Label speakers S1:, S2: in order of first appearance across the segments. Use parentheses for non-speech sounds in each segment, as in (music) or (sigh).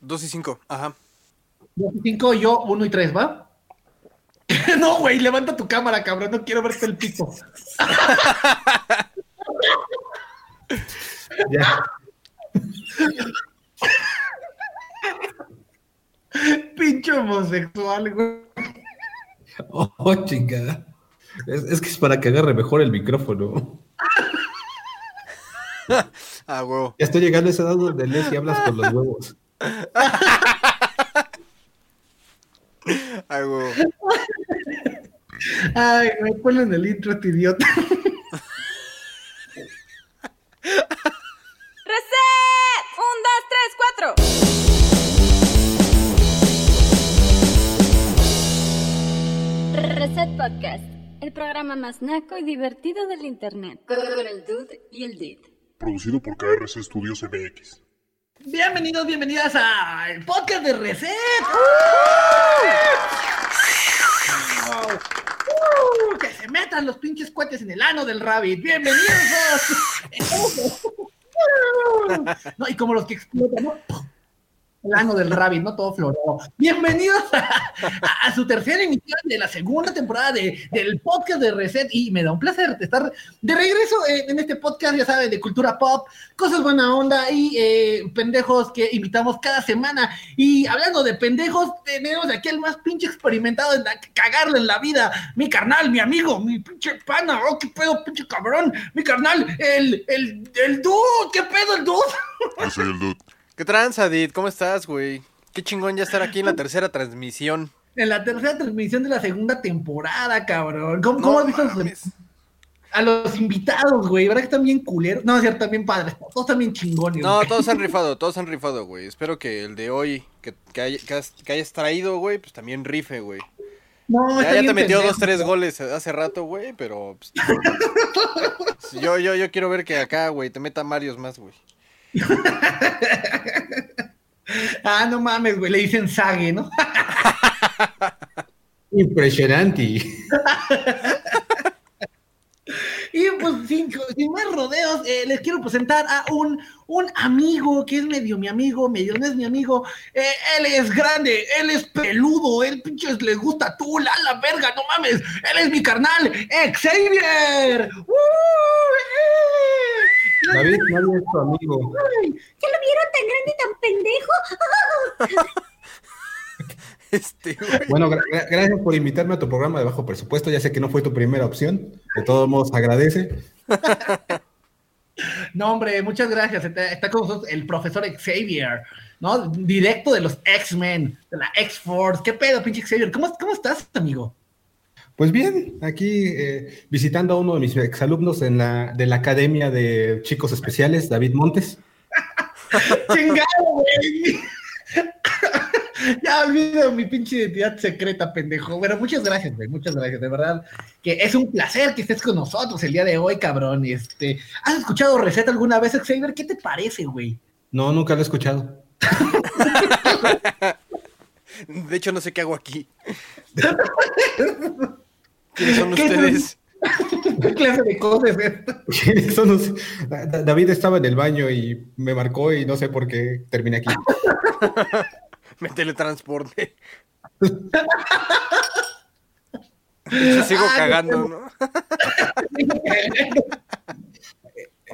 S1: 2 y 5, ajá.
S2: 2 y 5, yo 1 y 3, ¿va? (laughs) no, güey, levanta tu cámara, cabrón, no quiero verte el pico. (laughs) ya. Pincho homosexual, güey.
S3: Oh, chingada. Es, que es para que agarre mejor el micrófono. (laughs)
S1: ah, huevo.
S3: Ya estoy llegando a ese lado donde lees y hablas con los huevos.
S1: Ay, huevo.
S2: Ay, me ponen el intro, este idiota.
S4: ¡Reset! ¡Un, dos, tres, cuatro! Reset Podcast, el programa más naco y divertido del internet. Con el dude y el did.
S5: Producido por KRC Studios MX.
S2: Bienvenidos, bienvenidas al podcast de Reset. ¡Uh! que se metan los pinches cohetes en el ano del Rabbit. Bienvenidos. (laughs) no, y como los que explotan, ¿no? El ano del Rabbit, ¿no? Todo florado. Bienvenidos a, su tercera emisión de la segunda temporada de, del podcast de Reset y me da un placer estar de regreso en este podcast, ya saben, de cultura pop, cosas buena onda y eh, pendejos que invitamos cada semana. Y hablando de pendejos, tenemos aquí el más pinche experimentado en cagarle en la vida, mi carnal, mi amigo, mi pinche pana, oh, qué pedo, pinche cabrón, mi carnal, el, el, el dude, qué pedo el dude.
S5: Soy el dude.
S1: ¿Qué tranza, Dit? ¿Cómo estás, güey? Qué chingón ya estar aquí en la tercera transmisión.
S2: En la tercera transmisión de la segunda temporada, cabrón. ¿Cómo, no, has visto a los invitados, güey? ¿Verdad que están bien culeros? No, es cierto, también padres. Todos también chingones.
S1: No, todos han (laughs) rifado, todos han rifado, güey. Espero que el de hoy, que, que, hayas traído, güey, pues también rife, güey. No, ya, ya te metió dos, tres goles hace rato, güey, pero... Pues, (laughs) yo, yo, yo quiero ver que acá, güey, te meta Marios más, güey. (laughs)
S2: ah, no mames, güey, le dicen Sage, ¿no? (laughs)
S3: Impresionante.
S2: Y pues sin, más rodeos, eh, les quiero presentar a un, un amigo que es medio mi amigo, medio no es mi amigo. Eh, él es grande, él es peludo, él pinches le gusta tú, la, la verga, no mames. Él es mi carnal, Xavier. ¡Uh!
S3: David, nadie es tu amigo.
S4: ¿Ya lo vieron tan grande y tan pendejo? (laughs)
S3: Este, bueno, gracias por invitarme a tu programa de bajo presupuesto. Ya sé que no fue tu primera opción. De todos modos, agradece. (laughs)
S2: No, hombre, muchas gracias. Está, con nosotros el profesor Xavier, ¿no? Directo de los X-Men, de la X-Force. ¿Qué pedo, pinche Xavier? ¿Cómo, cómo estás, amigo?
S3: Pues bien, aquí eh, visitando a uno de mis exalumnos en la, de la Academia de Chicos Especiales, David Montes. (laughs)
S2: ¡Chingado, güey! (laughs) ya olvido mi pinche identidad secreta, pendejo. Bueno, muchas gracias, güey. Muchas gracias. De verdad que es un placer que estés con nosotros el día de hoy, cabrón. Este, ¿Has escuchado Receta alguna vez, Xavier? ¿Qué te parece, güey?
S3: No, nunca lo he escuchado. (laughs)
S1: de hecho, no sé qué hago aquí. ¿Quiénes son ustedes? (laughs)
S2: ¿Qué clase de cosas
S3: es (laughs) David estaba en el baño y me marcó y no sé por qué terminé aquí. (laughs)
S1: me teletransporte. sigo ah, cagando, ¿no?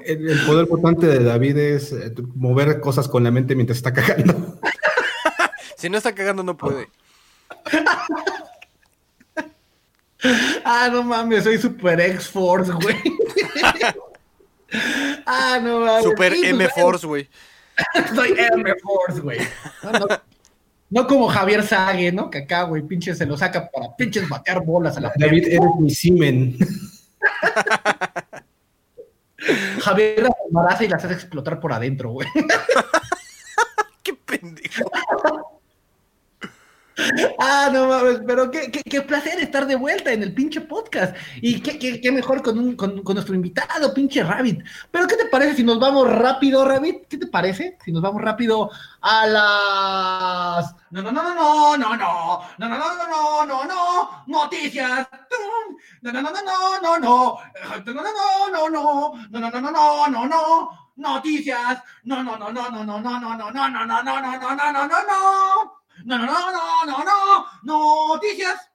S3: el, poder potente de David es eh, mover cosas con la mente mientras está cagando.
S1: si no está cagando, no puede. (laughs)
S2: Ah, no mames, soy Super X-Force, güey. (laughs) ah, no mames.
S1: Super pues, M-Force, güey. (laughs)
S2: soy M-Force, güey. No, como Javier Sague, ¿no? Que acá, güey, pinche se lo saca para pinches batear bolas a la
S3: David, eres mi simen.
S2: Javier la embaraza y las hace explotar por adentro, güey.
S1: Qué pendejo.
S2: Ah, no mames, pero qué, qué, placer estar de vuelta en el pinche podcast. Y qué, qué mejor con, un, con, nuestro invitado, pinche Rabbit. Pero ¿qué te parece si nos vamos rápido, Rabbit? ¿Qué te parece si nos vamos rápido a las... No, no, no, no, no, no, no, no, no, no, no, no, no, noticias. No, no, no, no, no, no, no, no, no, no, no, no, no, no, no, no, no, no, noticias. No, no, no, no, no, no, no, no, no, no, no, no, no, no, no, no, no, no, no. No, no, no, no, no, no, noticias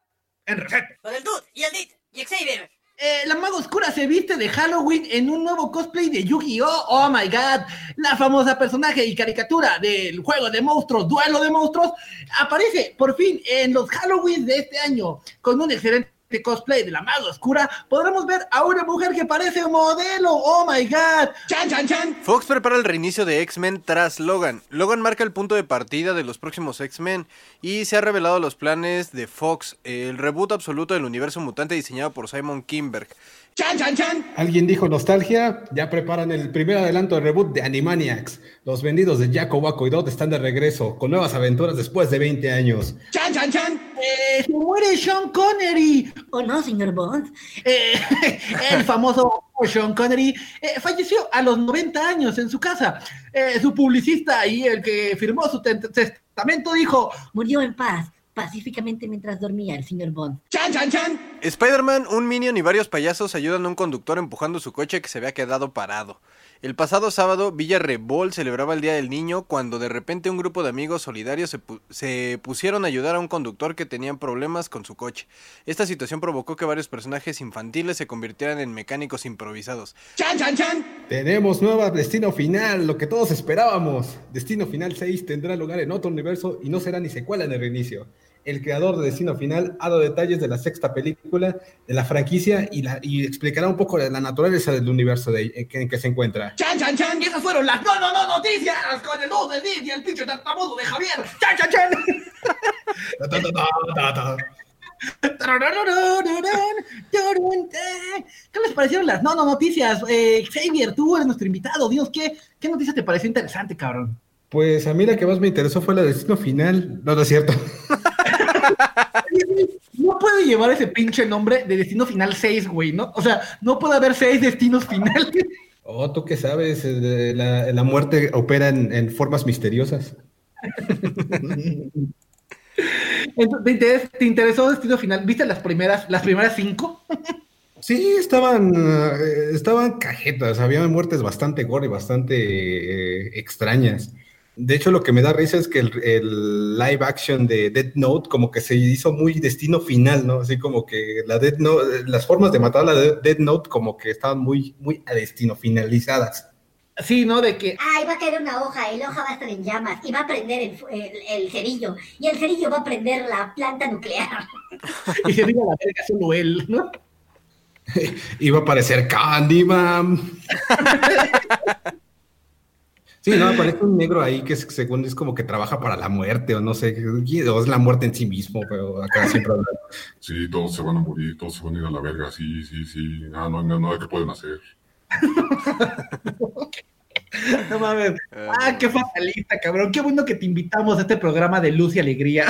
S2: en reset.
S6: Con el Dude y el Dit y Xavier.
S2: Eh, la maga oscura se viste de Halloween en un nuevo cosplay de Yu-Gi-Oh! Oh my god. La famosa personaje y caricatura del juego de monstruos, Duelo de Monstruos, aparece por fin en los Halloween de este año con un excelente de cosplay de la maga oscura, podremos ver a una mujer que parece un modelo. ¡Oh my god! ¡Chan, chan, chan!
S1: Fox prepara el reinicio de X-Men tras Logan. Logan marca el punto de partida de los próximos X-Men y se ha revelado los planes de Fox, el reboot absoluto del universo mutante diseñado por Simon Kimberg.
S3: ¡Chan, chan, chan! Alguien dijo nostalgia, ya preparan el primer adelanto de reboot de Animaniacs. Los vendidos de Jaco, Waco y Dot están de regreso, con nuevas aventuras después de 20 años.
S2: ¡Chan, chan, chan! Eh, ¡Se muere Sean Connery!
S6: ¿O no, señor Bond?
S2: Eh, (laughs) el famoso Sean Connery eh, falleció a los 90 años en su casa. su publicista y el que firmó su testamento dijo...
S6: Murió en paz pacíficamente mientras dormía el señor Bond.
S2: ¡Chan, chan, chan!
S1: Spider-Man, un minion y varios payasos ayudan a un conductor empujando su coche que se había quedado parado. El pasado sábado, Villa Rebol celebraba el Día del Niño cuando de repente un grupo de amigos solidarios se, pusieron a ayudar a un conductor que tenía problemas con su coche. Esta situación provocó que varios personajes infantiles se convirtieran en mecánicos improvisados.
S2: ¡Chan, chan, chan!
S3: Tenemos nueva Destino Final, lo que todos esperábamos. Destino Final 6 tendrá lugar en otro universo y no será ni secuela en el reinicio el creador de Destino Final, ha dado detalles de la sexta película de la franquicia y, la, y explicará un poco de la naturaleza del universo de, en, que, en, que, se encuentra.
S2: ¡Chan, chan, chan! Y esas fueron las no, no, no noticias con el 2 de Diz y el pinche tartamudo de Javier. ¡Chan, chan, chan! (laughs) ¿Qué les parecieron las no, no noticias? Eh, Xavier, tú eres nuestro invitado. Dios, ¿qué, ¿qué noticia te pareció interesante, cabrón?
S3: Pues a mí la que más me interesó fue la de destino final. No, no es cierto. (laughs)
S2: no puede llevar ese pinche nombre de destino final 6, güey, ¿no? O sea, no puede haber seis destinos finales.
S3: Oh, tú qué sabes, eh, la, la muerte opera en, formas misteriosas.
S2: ¿Te, interesó Destino Final? ¿Viste las primeras, las primeras cinco?
S3: Sí, estaban, eh, estaban cajetas, había muertes bastante gore, bastante eh, extrañas. De hecho, lo que me da risa es que el, live action de Dead Note como que se hizo muy destino final, ¿no? Así como que la Dead Note, las formas de matar a la Dead Note como que estaban muy, muy a destino finalizadas.
S2: Sí, ¿no? De que...
S6: Ay, va a caer una hoja, el hoja va a estar en llamas y va a prender el, el, cerillo y el cerillo va a prender la planta nuclear. (laughs)
S2: y se diga la verga solo él, ¿no? (laughs)
S3: Iba a aparecer Candyman. (laughs) Sí, no, aparece un negro ahí que según es como que trabaja para la muerte, o no sé, o es la muerte en sí mismo, pero acá siempre
S5: Sí, todos se van a morir, todos se van a ir a la verga, sí, sí, sí. Ah, no, no, no, ¿qué pueden hacer? (laughs)
S2: no mames. Ah, qué fatalista, cabrón. Qué bueno que te invitamos a este programa de luz y alegría.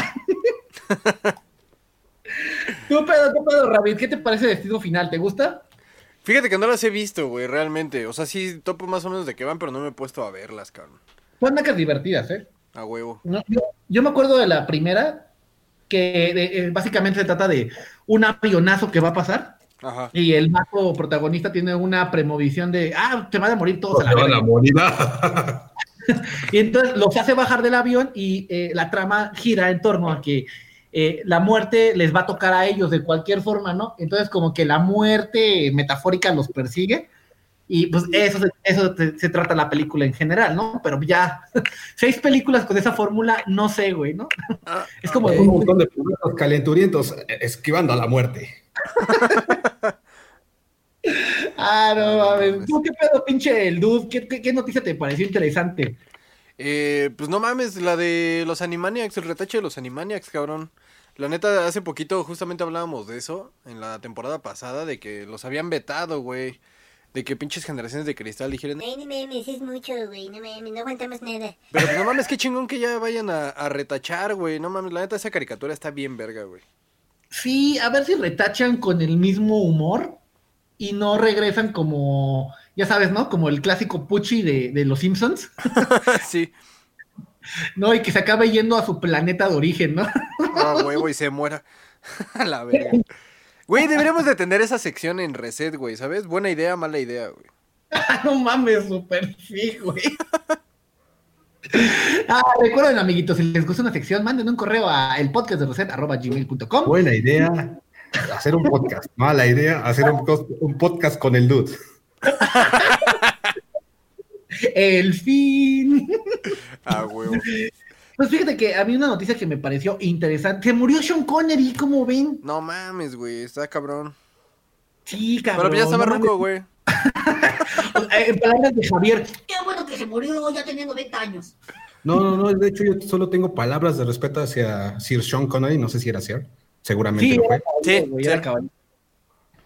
S2: (laughs) ¿Tú, pedo, tú, pedo, Rabbit? ¿Qué te parece Destino Final? ¿Te gusta?
S1: Fíjate que no las he visto, güey, realmente. O sea, sí topo más o menos de qué van, pero no me he puesto a verlas, cabrón.
S2: Son macas divertidas, ¿eh?
S1: A huevo.
S2: yo, me acuerdo de la primera, que eh, básicamente se trata de un avionazo que va a pasar. Ajá. Y el mago protagonista tiene una premovisión de, ah, te van a morir todos
S3: a la, van a morir. (laughs) (laughs)
S2: y entonces los hace bajar del avión y eh, la trama gira en torno a que eh, la muerte les va a tocar a ellos de cualquier forma, ¿no? Entonces como que la muerte metafórica los persigue y pues eso, eso se, trata la película en general, ¿no? Pero ya, (laughs) seis películas con esa fórmula, no sé, güey, ¿no?
S3: Ah, (laughs) es como... un montón de calenturientos esquivando a la muerte.
S2: ah, no, a ver, ¿tú qué pedo, pinche el dude? ¿Qué, qué noticia te pareció interesante?
S1: Eh, pues no mames, la de los Animaniacs, el retache de los Animaniacs, cabrón. La neta, hace poquito justamente hablábamos de eso, en la temporada pasada, de que los habían vetado, güey. De que pinches generaciones de cristal dijeron...
S6: Ay, no mames, es mucho, güey, no mames, no aguantamos nada.
S1: Pero pues no (laughs) mames, qué chingón que ya vayan a, a retachar, güey. No mames, la neta, esa caricatura está bien verga, güey.
S2: Sí, a ver si retachan con el mismo humor y no regresan como ya sabes, ¿no? Como el clásico Pucci de, de los Simpsons. (laughs)
S1: sí.
S2: No, y que se acabe yendo a su planeta de origen, ¿no?
S1: Ah, huevo, y se muera. (laughs) a la verga. Güey, deberíamos de tener esa sección en Reset, güey, ¿sabes? Buena idea, mala idea, güey. (laughs)
S2: no mames, súper sí, güey. Ah, recuerden, amiguitos, si les gusta una sección, manden un correo a el podcast de gmail.com.
S3: Buena idea hacer un podcast. Mala idea hacer un, podcast con el dude.
S2: El fin.
S1: Ah, huevo.
S2: Pues fíjate que había una noticia que me pareció interesante. Se murió Sean Connery, ¿cómo ven?
S1: No mames, güey, está cabrón.
S2: Sí, cabrón.
S1: Pero ya estaba no güey. (laughs)
S2: en palabras de Javier.
S6: Qué bueno que se murió ya teniendo 90 años.
S3: No, no, no, de hecho yo solo tengo palabras de respeto hacia Sir Sean Connery, no sé si era Sir, seguramente lo fue.
S1: Sí,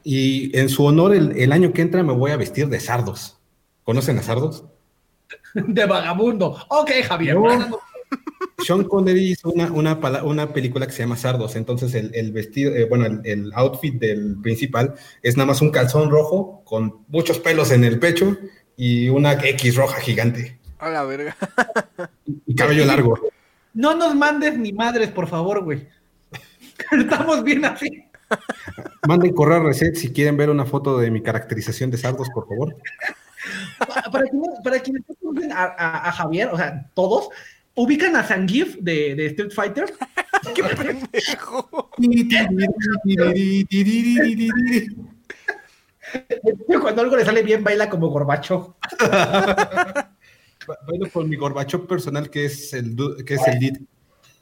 S3: Y en su honor, el, año que entra me voy a vestir de sardos. ¿Conocen a sardos? (laughs)
S2: De vagabundo. Ok, Javier.
S3: Sean Connery hizo una, una, una, película que se llama Sardos, entonces el, vestido, eh, bueno, el, outfit del principal es nada más un calzón rojo con muchos pelos en el pecho y una X roja gigante.
S1: A la verga.
S3: Y cabello largo.
S2: No nos mandes ni madres, por favor, güey. (laughs) Estamos bien así.
S3: Manden correo a Reset si quieren ver una foto de mi caracterización de sardos, por favor.
S2: Para, quienes, a, a, Javier, o sea, todos, ¿Ubican a Zangief de, de Street Fighter?
S1: ¡Qué pendejo!
S2: Cuando algo le sale bien, baila como Gorbacho.
S3: Bailo con mi Gorbacho personal, que es el, que es el lead.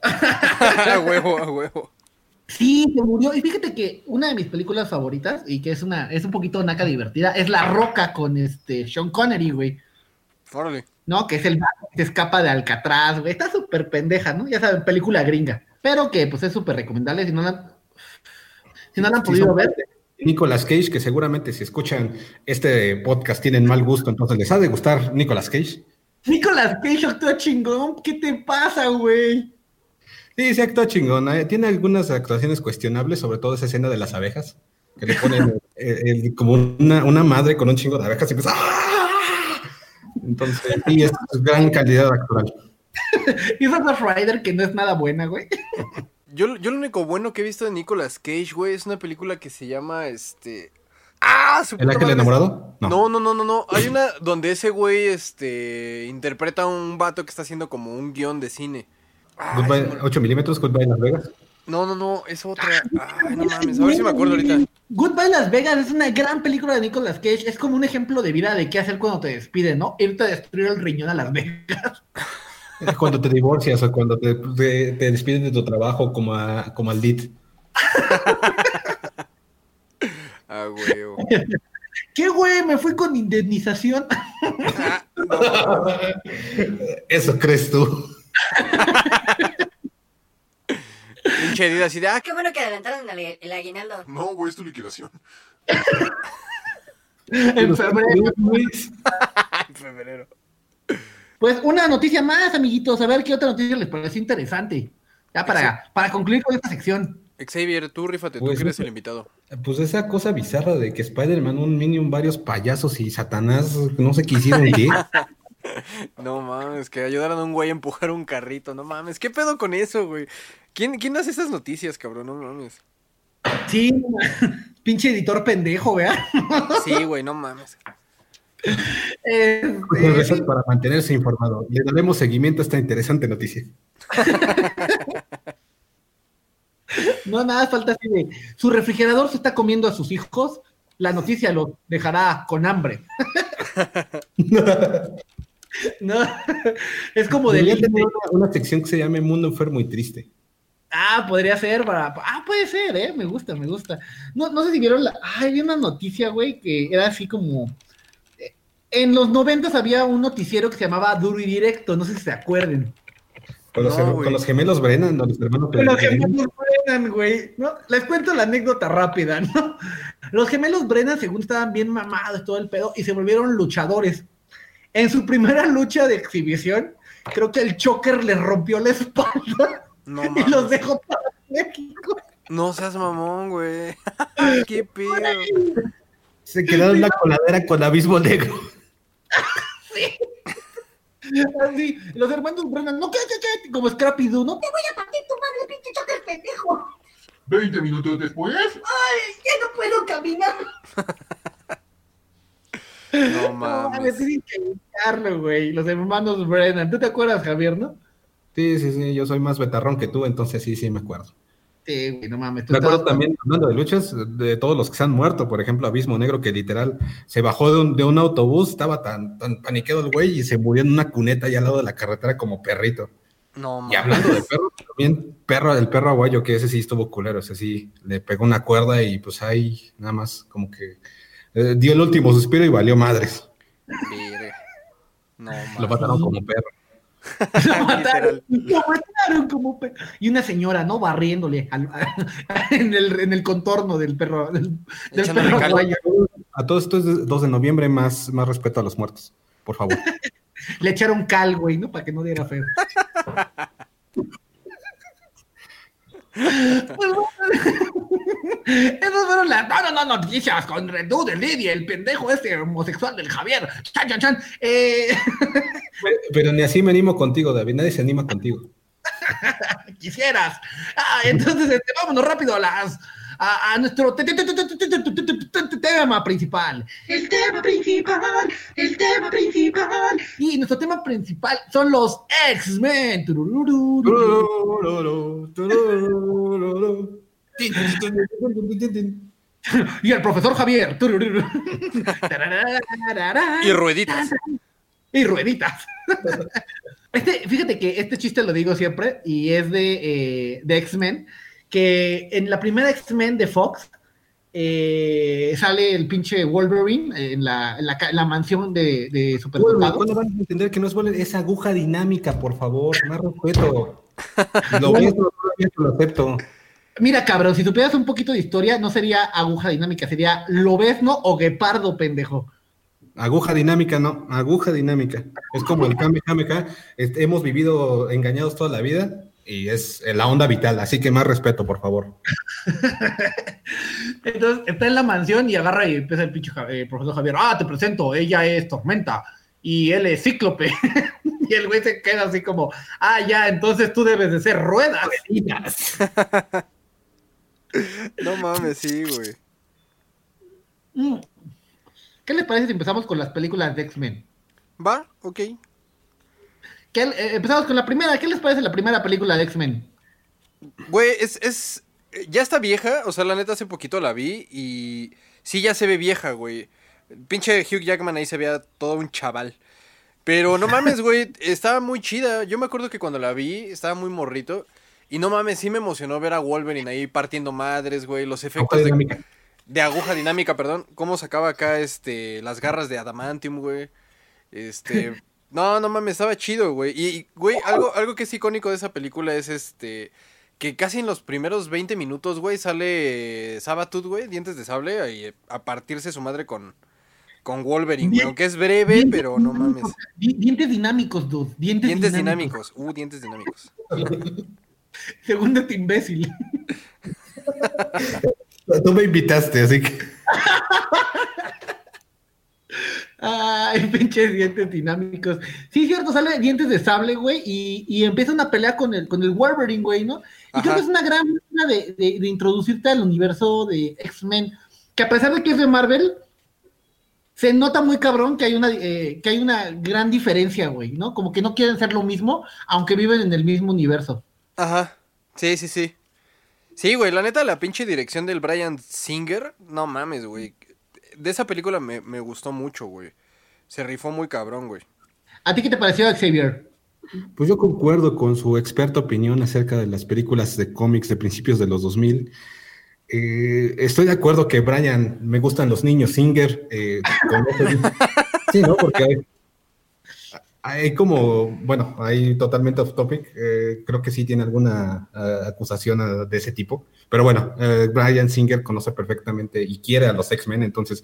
S1: a huevo, a huevo.
S2: Sí, se murió. Y fíjate que una de mis películas favoritas, y que es una, es un poquito naca divertida, es La Roca con este Sean Connery, güey.
S1: Órale.
S2: ¿no? Que es el que escapa de Alcatraz, güey. Está súper pendeja, ¿no? Ya saben, película gringa. Pero que, pues, es súper recomendable. Si no la, si no la han podido ver.
S3: Nicolas Cage, que seguramente si escuchan este podcast tienen mal gusto, entonces les ha de gustar Nicolas Cage.
S2: Nicolas Cage actúa chingón. ¿Qué te pasa, güey?
S3: Sí, sí actúa chingón. ¿eh? Tiene algunas actuaciones cuestionables, sobre todo esa escena de las abejas, que le ponen (laughs) como una, una, madre con un chingo de abejas y empieza ¡ah! Entonces, sí, es gran calidad actual. (laughs)
S2: y esa Rider que no es nada buena, güey. (laughs)
S1: Yo, yo lo único bueno que he visto de Nicolas Cage, güey, es una película que se llama este. ¡Ah!
S3: ¿El ángel enamorado?
S1: No. no, no, no, no, Hay una donde ese güey este interpreta a un vato que está haciendo como un guion de cine.
S3: 8 milímetros, Goodbye Las Vegas.
S1: No, no, no, es otra. Ay, no mames, a ver si me acuerdo ahorita.
S2: Goodbye Las Vegas es una gran película de Nicolas Cage. Es como un ejemplo de vida de qué hacer cuando te despiden, ¿no? Irte a destruir el riñón a Las Vegas. (laughs)
S3: Cuando te divorcias o cuando te, te, despiden de tu trabajo como, a, como al DIT. (laughs)
S1: ah, güey. (laughs)
S2: ¿Qué güey? Me fui con indemnización.
S3: Eso crees tú. (laughs)
S1: Pinche herida así de, ah,
S6: qué bueno que adelantaron el, aguinaldo.
S5: No, güey, es tu liquidación.
S2: en febrero. (laughs)
S1: en febrero.
S2: Pues una noticia más, amiguitos. A ver qué otra noticia les parece interesante. Ya para, para concluir con esta sección.
S1: Xavier, tú rífate, tú pues eres el invitado.
S3: Pues esa cosa bizarra de que Spider-Man, un Minion, varios payasos y Satanás, no sé qué hicieron qué. (laughs) (laughs)
S1: no mames, que ayudaron a un güey a empujar un carrito, no mames. ¿Qué pedo con eso, güey? ¿Quién, ¿Quién hace esas noticias, cabrón? No mames.
S2: Sí, (laughs) pinche editor pendejo, ¿vea? (laughs)
S1: Sí, güey, no mames.
S3: Eh, para mantenerse informado. Le daremos seguimiento a esta interesante noticia.
S2: no, nada, falta así de. Su refrigerador se está comiendo a sus hijos. La noticia lo dejará con hambre. (laughs) no, es como de.
S3: Una, una sección que se llame Mundo Enfermo y Triste.
S2: Ah, podría ser para. Ah, puede ser, ¿eh? Me gusta, me gusta. No, no sé si vieron la. Ah, había una noticia, güey, que era así como. Eh, en los noventas había un noticiero que se llamaba Duro y Directo, no sé si se acuerden.
S3: Con los, con los gemelos Brennan, los hermanos
S2: Con los gemelos Brennan, güey. ¿no? Les cuento la anécdota rápida, ¿no? (laughs) Los gemelos Brennan, según estaban bien mamados, todo el pedo, y se volvieron luchadores. En su primera lucha de exhibición, creo que el choker les rompió la espalda no, y los dejo para México.
S1: No seas mamón, güey. (laughs) Qué pedo.
S3: Se quedaron en la coladera con abismo negro.
S2: sí. Así, los hermanos Brennan, no, ¿qué, qué, qué? Como Scrappy Doo, ¿no?
S6: Te voy a partir tu madre, pinche choker pendejo.
S5: Veinte minutos después.
S6: Ay, ya no puedo caminar. (laughs)
S1: No mames.
S2: tienen que buscarlo, güey. Los hermanos Brennan. ¿Tú te acuerdas, Javier, no?
S3: Sí, sí, sí. Yo soy más betarrón que tú, entonces sí, sí me acuerdo.
S2: Sí, güey, no mames.
S3: Me acuerdo también, hablando de luchas, de todos los que se han muerto, por ejemplo, Abismo Negro, que literal se bajó de un, de un autobús, estaba tan, tan paniqueado el güey y se murió en una cuneta allá al lado de la carretera como perrito.
S1: No,
S3: Y hablando de perro, también perro, el perro aguayo, que ese sí estuvo culero, ese sí le pegó una cuerda y pues ahí nada más como que eh, dio el último suspiro y valió madres.
S1: Mire. No, (laughs)
S3: Lo mataron como perro.
S2: Lo mataron, lo mataron como pe- Y una señora, ¿no? Barriéndole al- (laughs) en, el, en el contorno del perro. Del, del perro.
S3: A todos estos es 2 de noviembre, más, más respeto a los muertos, por favor. (laughs)
S2: Le echaron cal, güey, ¿no? Para que no diera feo. Pues (laughs) Esas fueron las no, no, no, noticias con Redu de Lidia, el pendejo este homosexual del Javier. Chan, chan, chan. Eh,
S3: Pero ni así me animo contigo, David, nadie se anima contigo. (laughs)
S2: quisieras. Ah, entonces, este, vámonos rápido a las a, nuestro tema principal. El tema principal, el tema principal. Y nuestro tema principal son los X-Men. Y el profesor Javier.
S1: y rueditas.
S2: Y rueditas. Este, fíjate que este chiste lo digo siempre y es de, de X-Men que en la primera X-Men de Fox eh, sale el pinche Wolverine en la, en la, ca- en la mansión de, de Supersoldado.
S3: ¿Cuándo van a entender que no es Wolverine? Es aguja dinámica, por favor, más respeto. (laughs) Lo ves, lo acepto.
S2: Mira, cabrón, si supieras un poquito de historia, no sería aguja dinámica, sería lobezno o guepardo, pendejo.
S3: Aguja dinámica, no, aguja dinámica. Es como el Kamehameha. Este, hemos vivido engañados toda la vida y es la onda vital, así que más respeto, por favor. (laughs)
S2: Entonces está en la mansión y agarra y empieza el pinche eh, profesor Javier. Ah, te presento, ella es Tormenta y él es Cíclope. (laughs) y el güey se queda así como, ah, ya, entonces tú debes de ser ruedas. (laughs)
S1: No mames, sí, güey.
S2: Mm. ¿Qué les parece si empezamos con las películas de X-Men?
S1: Va, ok.
S2: ¿Qué- eh, empezamos con la primera. ¿Qué les parece la primera película de X-Men?
S1: Güey, es, es. Ya está vieja, o sea, la neta hace poquito la vi y. Sí, ya se ve vieja, güey. Pinche Hugh Jackman ahí se veía todo un chaval. Pero no (laughs) mames, güey, estaba muy chida. Yo me acuerdo que cuando la vi estaba muy morrito. Y no mames, sí me emocionó ver a Wolverine ahí partiendo madres, güey. Los
S3: Aguja
S1: efectos de,
S3: dinámica.
S1: de aguja dinámica, perdón. Cómo sacaba acá este las garras de adamantium, güey. Este. (laughs) No, no mames, estaba chido, güey. Y, güey, algo, algo que es icónico de esa película es este. Que casi en los primeros 20 minutos, güey, sale Sabatooth, güey, dientes de sable, y a partirse su madre con, con Wolverine, güey. Aunque es breve,
S2: Dientes
S1: pero no mames.
S2: Dientes dinámicos, dude. Dientes,
S1: Dientes
S2: dinámicos.
S1: dinámicos. Uh, dientes dinámicos. (laughs)
S2: Segundo este imbécil.
S3: Tú me invitaste, así que. (laughs)
S2: Ay, (laughs) pinches dientes dinámicos. Sí, cierto, sale dientes de sable, güey, y, y empieza una pelea con el, con el Wolverine, güey, ¿no? Y creo que es una gran manera de, de- de introducirte al universo de X-Men, que a pesar de que es de Marvel, se nota muy cabrón que hay una, eh, que hay una gran diferencia, güey, ¿no? Como que no quieren ser lo mismo, aunque viven en el mismo universo.
S1: Ajá. Sí, sí, sí. Sí, güey, la neta, la pinche dirección del Brian Singer, no mames, güey. De esa película me, me gustó mucho, güey. Se rifó muy cabrón, güey.
S2: ¿A ti qué te pareció, Xavier?
S3: Pues yo concuerdo con su experta opinión acerca de las películas de cómics de principios de los 2000. Eh, estoy de acuerdo que Brian, me gustan los niños, Singer, eh, (laughs) sí, ¿no? Porque hay, como, bueno, hay totalmente off topic, eh, creo que sí tiene alguna eh, acusación eh, de ese tipo, pero bueno, eh, Brian Singer conoce perfectamente y quiere a los X-Men, entonces,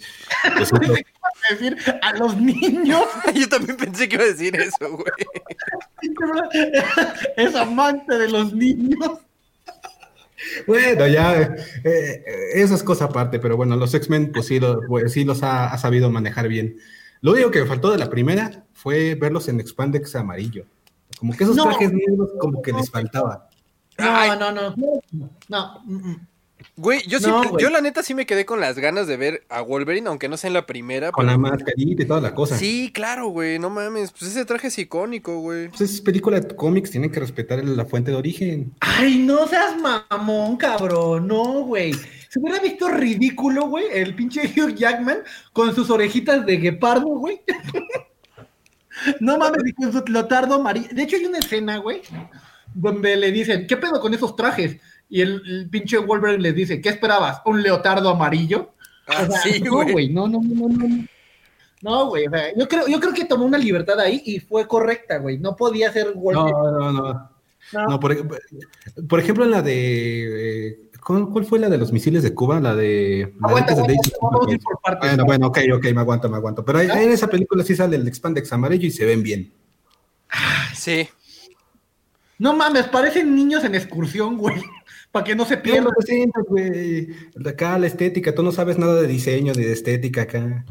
S3: pues, (laughs)
S2: decir, a los niños, (laughs)
S1: Yo también pensé que iba a decir eso, güey. (laughs)
S2: es amante de los niños.
S3: Bueno, ya, eh, eh, eso es cosa aparte, pero bueno, los X-Men, pues sí, lo- pues, sí los ha, ha sabido manejar bien. Lo único que me faltó de la primera fue verlos en Expandex amarillo. Como que esos
S2: No.
S3: trajes negros como que les faltaba.
S2: No,
S1: Ay.
S2: no, no. No, mm, mm.
S1: Güey, yo, sí, yo la neta sí me quedé con las ganas de ver a Wolverine, aunque no sea en la primera.
S3: Con la mascarita y toda la cosa.
S1: Sí, claro, güey, no mames. Pues ese traje es icónico, güey.
S3: Pues es película de cómics, tienen que respetar la fuente de origen.
S2: Ay, no seas mamón, cabrón. No, güey. Se hubiera visto ridículo, güey, el pinche Hugh Jackman con sus orejitas de guepardo, güey. (laughs) no mames, con su lotardo amarillo. De hecho, hay una escena, güey, donde le dicen, ¿qué pedo con esos trajes? Y el, pinche Wolverine les dice, ¿qué esperabas? ¿Un leotardo amarillo?
S1: Ah, sí,
S2: no, güey, no, no, no, no. No, güey, yo creo, yo creo que tomó una libertad ahí y fue correcta, güey. No podía ser
S3: Wolverine. No, no, no. no. por, ejemplo, en la de. Eh, ¿Cuál fue la de los misiles de Cuba? La de.
S2: aguanta,
S3: de
S2: vamos a ir por partes.
S3: Bueno, bueno, ok, ok, me aguanto, me aguanto. Pero ahí, en esa película sí sale el Expandex amarillo y se ven bien.
S1: Sí.
S2: No mames, parecen niños en excursión, güey. (laughs) Para que no se pierdan.
S3: No, güey. Acá la estética, tú no sabes nada de diseño ni de estética acá.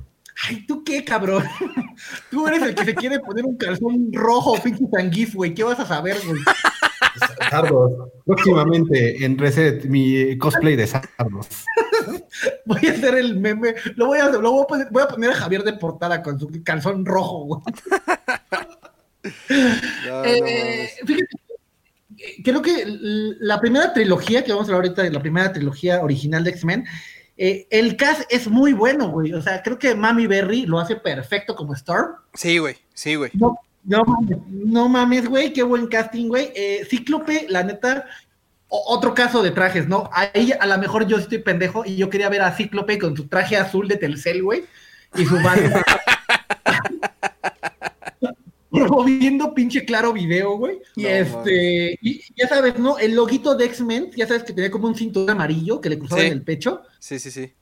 S2: Ay, ¿tú qué, cabrón? (laughs) Tú eres el que se quiere poner un calzón rojo, pinche sanguif, güey. ¿Qué vas a saber, güey?
S3: Sardos. Próximamente en Reset, mi cosplay de Sardos. (laughs)
S2: Voy a hacer el meme. Lo voy a, lo voy a, poner, voy a poner a Javier de portada con su calzón rojo, güey. (laughs) Eh, fíjate, creo que la primera trilogía que vamos a hablar ahorita, de la primera trilogía original de X-Men, eh, el cast es muy bueno, güey. O sea, creo que Mami Berry lo hace perfecto como Storm.
S1: Sí, güey, sí, güey.
S2: No, no, no mames, güey, qué buen casting, güey. Eh, Cíclope, la neta, otro caso de trajes, ¿no? Ahí a lo mejor yo estoy pendejo y yo quería ver a Cíclope con su traje azul de Telcel, güey, y su banda. (laughs) viendo pinche claro video, güey. Y este, y ya sabes, ¿no? El loguito de X-Men, ya sabes que tenía como un cinturón amarillo que le cruzaba en el pecho.
S1: Sí, sí, sí.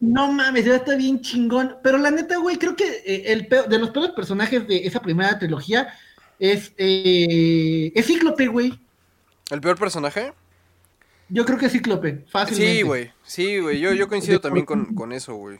S2: No mames, ya está bien chingón. Pero la neta, güey, creo que eh, el de los peores personajes de esa primera trilogía es, eh, es Cíclope, güey.
S1: ¿El peor personaje?
S2: Yo creo que es Cíclope, fácilmente.
S1: Sí, güey, sí, güey, yo, yo coincido también con, con eso, güey.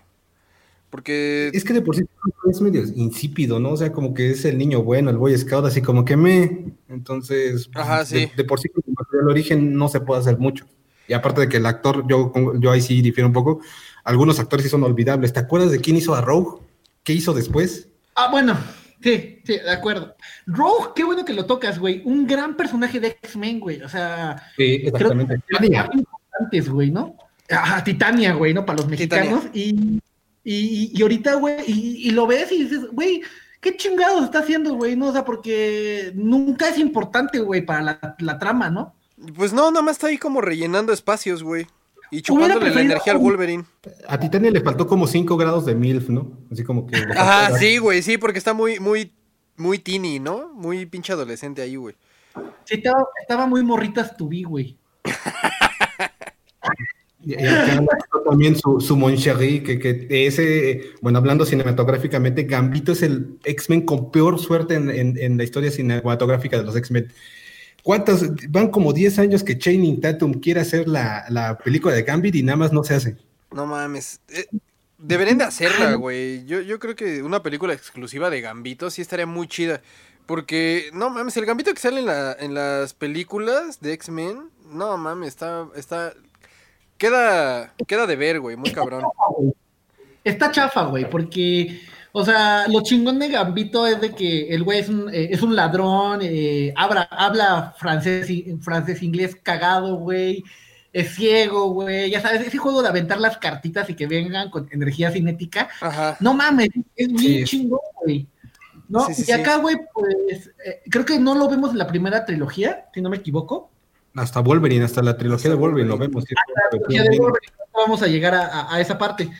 S1: Porque.
S3: Es que de por sí es medio insípido, ¿no? O sea, como que es el niño bueno, el Boy Scout, así como que me. Entonces,
S1: Ajá, sí.
S3: de, por sí, con el origen no se puede hacer mucho. Y aparte de que el actor, yo, yo ahí sí difiero un poco, algunos actores sí son olvidables. ¿Te acuerdas de quién hizo a Rogue? ¿Qué hizo después?
S2: Ah, bueno, sí, sí, de acuerdo. Rogue, qué bueno que lo tocas, güey. Un gran personaje de X-Men, güey. O sea.
S3: Sí, exactamente.
S2: Titania. Antes, güey, ¿no? Ajá, Titania, güey, ¿no? Para los mexicanos. Y y, ahorita, güey, y, lo ves y dices, güey, ¿qué chingados está haciendo, güey? No, o sea, porque nunca es importante, güey, para la, trama, ¿no?
S1: Pues no, nada más está ahí como rellenando espacios, güey. Y chupándole la energía al Wolverine.
S3: A Titania le faltó como 5 grados de MILF, ¿no? Así como que.
S1: Ajá, sí, güey, sí, porque está muy, muy, muy teeny, ¿no? Muy pinche adolescente ahí, güey.
S2: Sí, estaba, estaba muy morritas tu güey.
S3: Y, también su, su que, que ese, bueno, hablando cinematográficamente, Gambito es el X-Men con peor suerte en, la historia cinematográfica de los X-Men. ¿Cuántas? Van como 10 años que Channing Tatum quiere hacer la, película de Gambit y nada más no se hace.
S1: No mames. Eh, deberían de hacerla, güey. Yo, yo creo que una película exclusiva de Gambito sí estaría muy chida. Porque, no mames, el Gambito que sale en, la, en las películas de X-Men, no mames, está, está Queda, queda de ver, güey, muy cabrón.
S2: Está chafa, güey, porque, o sea, lo chingón de Gambito es de que el güey es un, eh, es un ladrón, eh, habla, habla francés, francés, inglés cagado, güey, es ciego, güey, ya sabes, ese juego de aventar las cartitas y que vengan con energía cinética, no mames, es bien chingón, güey. ¿No? y acá, güey, pues, eh, creo que no lo vemos en la primera trilogía, si no me equivoco.
S3: Hasta Wolverine, hasta la trilogía de Wolverine lo vemos.
S2: vamos a llegar a, esa parte.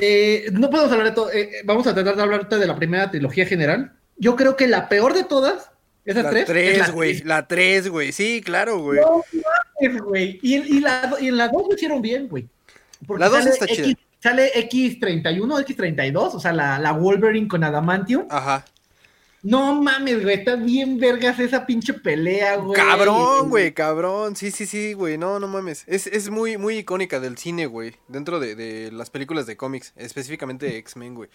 S2: Eh, no podemos hablar de todo. Eh, vamos a tratar de hablar de la primera trilogía general. Yo creo que la peor de todas
S1: ¿Esa la tres? güey. La tres, güey. Sí, claro, güey. No
S2: güey. Y, y, la, y en la dos lo hicieron bien, güey.
S1: La dos está chida.
S2: Sale X31, X32, o sea, la, la Wolverine con Adamantium.
S1: Ajá.
S2: No mames, güey, está bien vergas esa pinche pelea, güey.
S1: Cabrón, güey, cabrón. Sí, sí, sí, güey. No, no mames. Es, es muy, muy icónica del cine, güey. Dentro de, de, las películas de cómics, específicamente de X-Men, güey.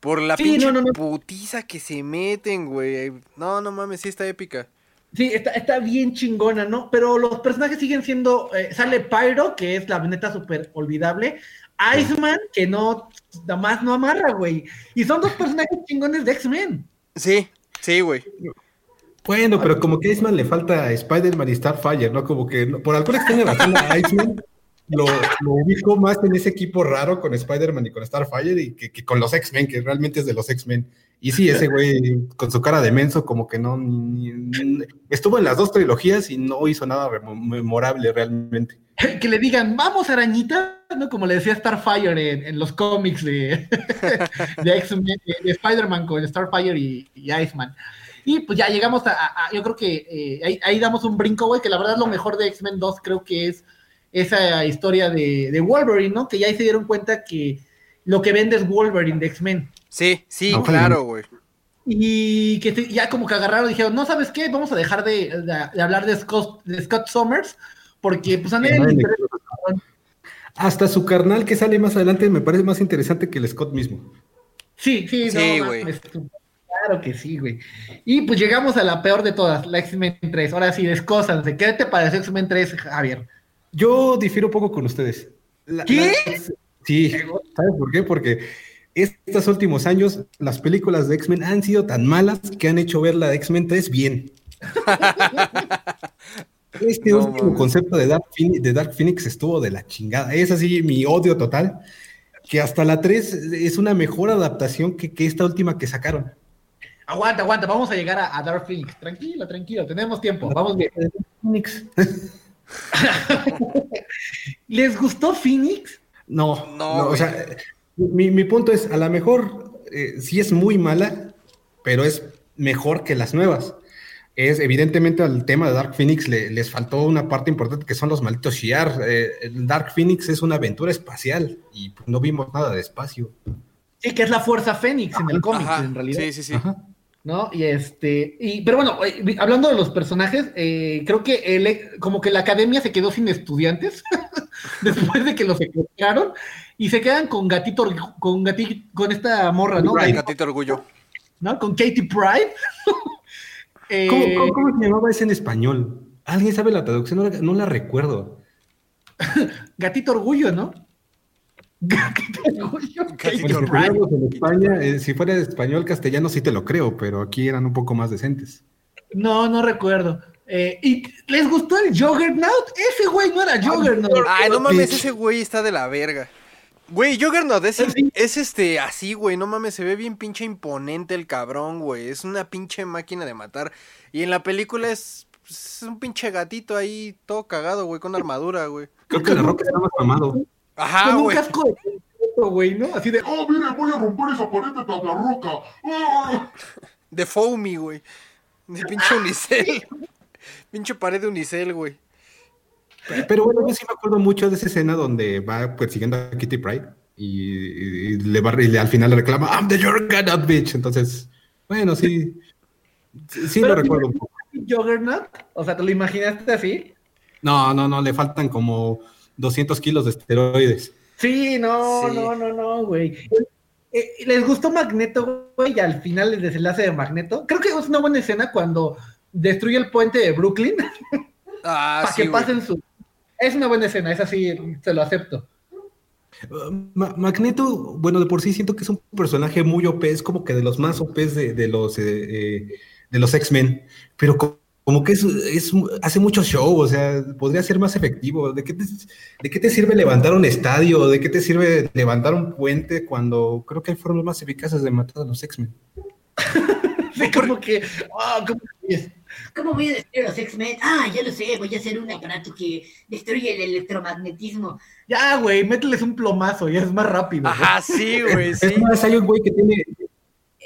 S1: Por la pinche putiza que se meten, güey. No, no mames, sí está épica.
S2: Sí, está, está bien chingona, ¿no? Pero los personajes siguen siendo. Eh, sale Pyro, que es la neta súper olvidable. Iceman, que no. Nada más no amarra, güey. Y son dos personajes chingones de X-Men.
S1: Sí, sí, güey.
S3: Bueno, pero como que a Iceman le falta a Spider-Man y Starfire, ¿no? Como que por alguna extraña razón a Iceman lo, lo ubico más en ese equipo raro con Spider-Man y con Starfire y que, con los X-Men, que realmente es de los X-Men. Y sí, ese güey con su cara de menso, como que no. estuvo en las dos trilogías y no hizo nada memorable realmente. (laughs)
S2: Que le digan, vamos, arañita, ¿no? Como le decía Starfire en, los cómics de, (laughs) de de, Spider-Man con Starfire y, Iceman. Y pues ya llegamos a, yo creo que eh, ahí, ahí, damos un brinco, güey, que la verdad lo mejor de X-Men 2 creo que es esa historia de, Wolverine, ¿no? Que ya ahí se dieron cuenta que lo que vende es Wolverine de X-Men.
S1: Sí, sí, claro, güey.
S2: Y que ya como que agarraron y dijeron, no, ¿sabes qué? Vamos a dejar de, hablar de Scott, de Scott Summers, porque pues a nadie
S3: Hasta su carnal que sale más adelante me parece más interesante que el Scott mismo.
S2: Sí, sí, sí, güey. claro que sí, güey. Y pues llegamos a la peor de todas, la X-Men 3. Ahora sí, descósanse. ¿Qué te parece X-Men 3, Javier?
S3: Yo difiero un poco con ustedes.
S2: ¿Qué?
S3: sí, ¿sabes por qué? Porque estos últimos años las películas de X-Men han sido tan malas que han hecho ver la de X-Men 3 bien. (laughs) este último concepto de Dark, Phoenix, de Dark Phoenix estuvo de la chingada. Es así mi odio total. Que hasta la 3 es una mejor adaptación que, esta última que sacaron.
S2: Aguanta, aguanta, vamos a llegar a, Dark Phoenix. Tranquilo, tranquilo, tenemos tiempo. Vamos bien. Phoenix. (laughs) ¿Les gustó Phoenix?
S3: No, no, o sea, mi, punto es, a lo mejor eh, sí es muy mala, pero es mejor que las nuevas. Es evidentemente al tema de Dark Phoenix les faltó una parte importante que son los malditos Shiar. Eh, Dark Phoenix es una aventura espacial y no vimos nada de espacio.
S2: Sí, que es la fuerza Fénix en el cómic, en realidad.
S1: Sí, sí, sí.
S2: ¿no? Y este, y, pero bueno, eh, hablando de los personajes, eh, creo que el, como que la academia se quedó sin estudiantes (laughs) (laughs) después de que los secuestraron y se quedan con gatito, con gatito, con esta morra, ¿no?
S1: gatito orgullo.
S2: ¿No? Con Katie Pride. (laughs)
S3: ¿Cómo, cómo, se llamaba ese en español? ¿Alguien sabe la traducción? No no la recuerdo. (laughs)
S2: gatito orgullo, ¿no?
S3: en España, eh, si fuera de español castellano sí te lo creo, pero aquí eran un poco más decentes.
S2: No, no recuerdo. Eh, ¿Y les gustó el Juggernaut? Ese güey no era Juggernaut.
S1: Ay, no mames, ese güey está de la verga. Güey, Juggernaut es, es este así, güey, no mames, se ve bien pinche imponente el cabrón, güey. Es una pinche máquina de matar. Y en la película es, es un pinche gatito ahí todo cagado, güey, con armadura, güey.
S3: Creo que la roca está más mamado.
S2: Ajá, con un casco de güey, ¿no? Así de,
S5: oh, mire, voy a romper esa pared de la roca.
S1: De foamy, güey. De pinche unicel. Pinche pared de unicel, güey.
S3: Pero bueno, yo sí me acuerdo mucho de esa escena donde va persiguiendo a Kitty Pride y, le va, y al final le reclama, I'm the Juggernaut bitch. Entonces, bueno, sí. Sí, lo recuerdo un poco.
S2: ¿Juggernaut? O sea, ¿te lo imaginaste así?
S3: No, no, no, le faltan como 200 kilos de esteroides.
S2: Sí, no, no, no, no, güey. Eh, ¿Les gustó Magneto, güey? Y al final el desenlace de Magneto. Creo que es una buena escena cuando destruye el puente de Brooklyn.
S1: Ah, (laughs)
S2: para que pasen su. Es una buena escena, es así, se lo acepto.
S3: Magneto, bueno, de por sí siento que es un personaje muy OP, es como que de los más OP de, de los, eh, eh, de los X-Men, pero como que es, hace mucho show, o sea, podría ser más efectivo. ¿De qué, te, ¿De qué te sirve levantar un estadio? ¿De qué te sirve levantar un puente cuando creo que hay formas más eficaces de matar a los X-Men? (laughs)
S2: sí, como que, ah,
S6: ¿Cómo voy a destruir a los X-Men? Ah, ya lo sé, voy a hacer un aparato que destruye el electromagnetismo.
S2: Ya, güey, mételes un plomazo, ya es más rápido.
S1: Ajá, sí, güey, sí.
S3: Es más, hay un güey que tiene,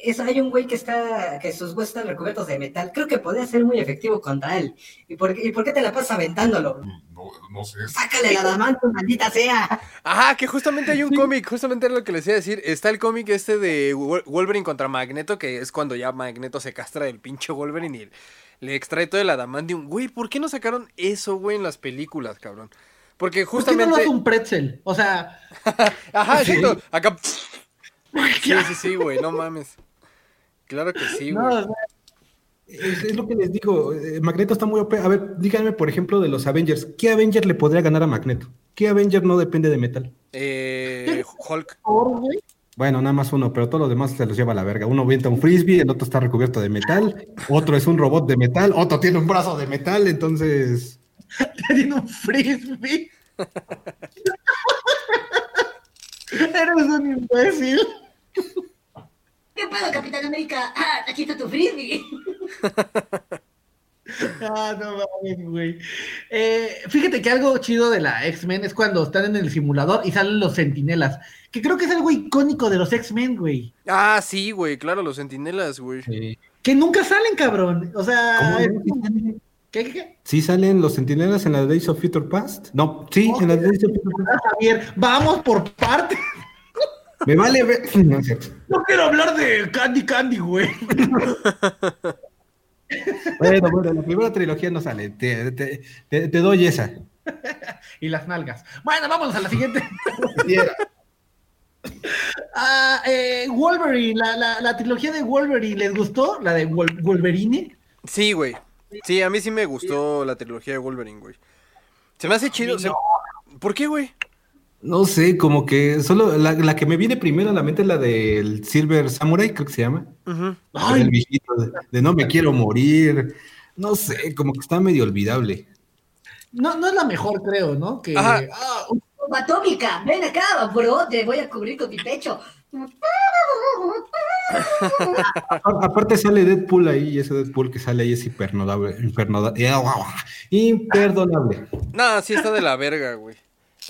S7: eso hay un güey que está, que sus huesos están recubiertos de metal. Creo que podría ser muy efectivo contra él. ¿Y por, qué, ¿y por qué te la pasas aventándolo?
S5: No sé.
S7: Sácale la adamante, maldita sea.
S1: Ajá, que justamente hay un cómic, justamente era lo que les iba a decir. Está el cómic este de Wolverine contra Magneto, que es cuando ya Magneto se castra del pinche Wolverine y le extrae todo el adamantium. Güey, ¿por qué no sacaron eso, güey, en las películas, cabrón? Porque justamente. ¿Por
S2: qué no un pretzel? O sea. (laughs)
S1: Ajá, ¿Sí? acá. (laughs) Sí, sí, sí, güey, no mames. Claro que sí, güey.
S3: Es, lo que les digo, eh, Magneto está muy OP. A ver, díganme, por ejemplo, de los Avengers. ¿Qué Avenger le podría ganar a Magneto? ¿Qué Avenger no depende de metal?
S1: Eh, Hulk.
S3: Bueno, nada más uno, pero todos los demás se los lleva a la verga. Uno vienta un frisbee, el otro está recubierto de metal, otro es un robot de metal, otro tiene un brazo de metal, entonces. (laughs)
S2: Tiene un frisbee. (laughs) Eres un imbécil.
S6: ¿Qué pedo, Capitán América? Ah, aquí está tu frisbee. (laughs)
S2: Ah, no mames, güey. Eh, fíjate que algo chido de la X-Men es cuando están en el simulador y salen los sentinelas. Que creo que es algo icónico de los X-Men, güey.
S1: Ah, sí, güey, claro, los sentinelas, güey.
S2: Que nunca salen, cabrón. O sea.
S3: ¿Qué, qué, qué? ¿Sí salen los sentinelas en la Days of Future Past? No, sí, en la Days of Future
S2: Past. Javier, vamos por partes.
S3: Me vale ver. (clears throat)
S2: No, no quiero hablar de Candy Candy, güey.
S3: Bueno, bueno, la primera trilogía no sale. Te, te, te, doy esa.
S2: y las nalgas. Bueno, vámonos a la siguiente. ah, eh, Wolverine, la, la, la, trilogía de Wolverine, ¿les gustó? ¿La de Wolverine?
S1: Sí, güey. Sí, a mí sí me gustó la trilogía de Wolverine, güey. Se me hace chido. Se... ¿Por qué, güey?
S3: No sé, como que solo la, que me viene primero a la mente es la del Silver Samurai, creo que se llama. El viejito de, no me quiero morir. No sé, como que está medio olvidable.
S2: No, no es la mejor, creo, ¿no? Que, ah,
S6: bomba atómica, ven acá, bro, te voy a cubrir con mi pecho. (laughs)
S3: Aparte sale Deadpool ahí, y ese Deadpool que sale ahí es imperdonable. Imperdonable.
S1: No, sí está de la verga, güey.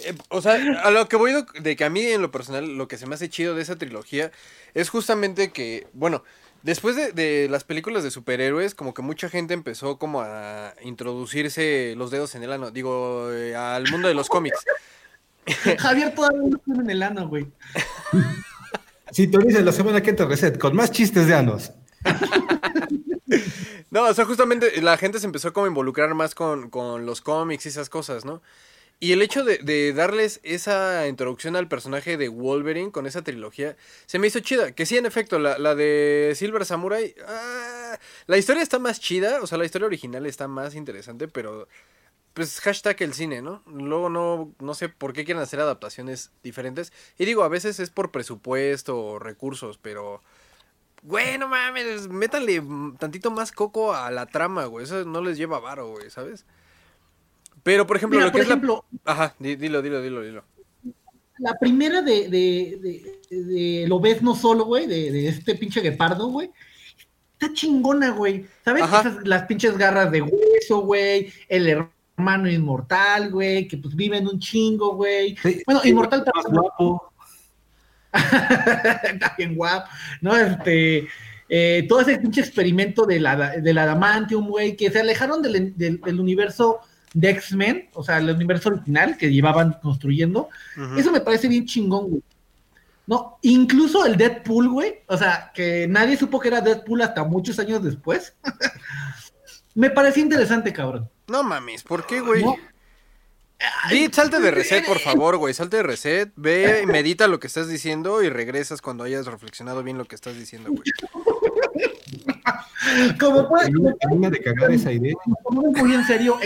S1: Eh, o sea, a lo que voy de que a mí en lo personal lo que se me hace chido de esa trilogía es justamente que, bueno, después de, las películas de superhéroes, como que mucha gente empezó como a introducirse los dedos en el ano, digo, eh, al mundo de los cómics. (laughs)
S2: Javier todavía no tiene en el ano, güey. (laughs)
S3: Sintoniza la semana que te reset con más chistes de anos. (laughs)
S1: no, o sea, justamente la gente se empezó como a involucrar más con, con los cómics y esas cosas, ¿no? Y el hecho de, darles esa introducción al personaje de Wolverine con esa trilogía se me hizo chida. Que sí, en efecto, la, de Silver Samurai. Ah, la historia está más chida, o sea, la historia original está más interesante, pero. Pues hashtag el cine, ¿no? Luego no, no sé por qué quieren hacer adaptaciones diferentes. Y digo, a veces es por presupuesto o recursos, pero. Bueno, mames, métanle tantito más coco a la trama, güey. Eso no les lleva varo, güey, ¿sabes? Pero, por ejemplo, lo que es ejemplo, Ajá, dilo, dilo, dilo, dilo.
S2: La primera de, de, de, Lo ves no solo, güey, de, este pinche guepardo, güey. Está chingona, güey. ¿Sabes? las pinches garras de hueso, güey. El hermano inmortal, güey. Que pues vive en un chingo, güey. bueno, inmortal está más guapo. (laughs) está bien guapo. No, este. Eh, todo ese pinche experimento de la, del adamantium, güey, que se alejaron del, del universo de X-Men, o sea, el universo original que llevaban construyendo. Eso me parece bien chingón, güey. No, incluso el Deadpool, güey, o sea, que nadie supo que era Deadpool hasta muchos años después. (laughs) me parece interesante, cabrón.
S1: No mames, ¿por qué, güey? salte de reset, por favor, güey. Salte de reset, ve y medita lo que estás diciendo y regresas cuando hayas reflexionado bien lo que estás diciendo, güey. (laughs) (laughs)
S2: Como puede.
S3: Termina de cagar esa idea.
S2: Muy en serio,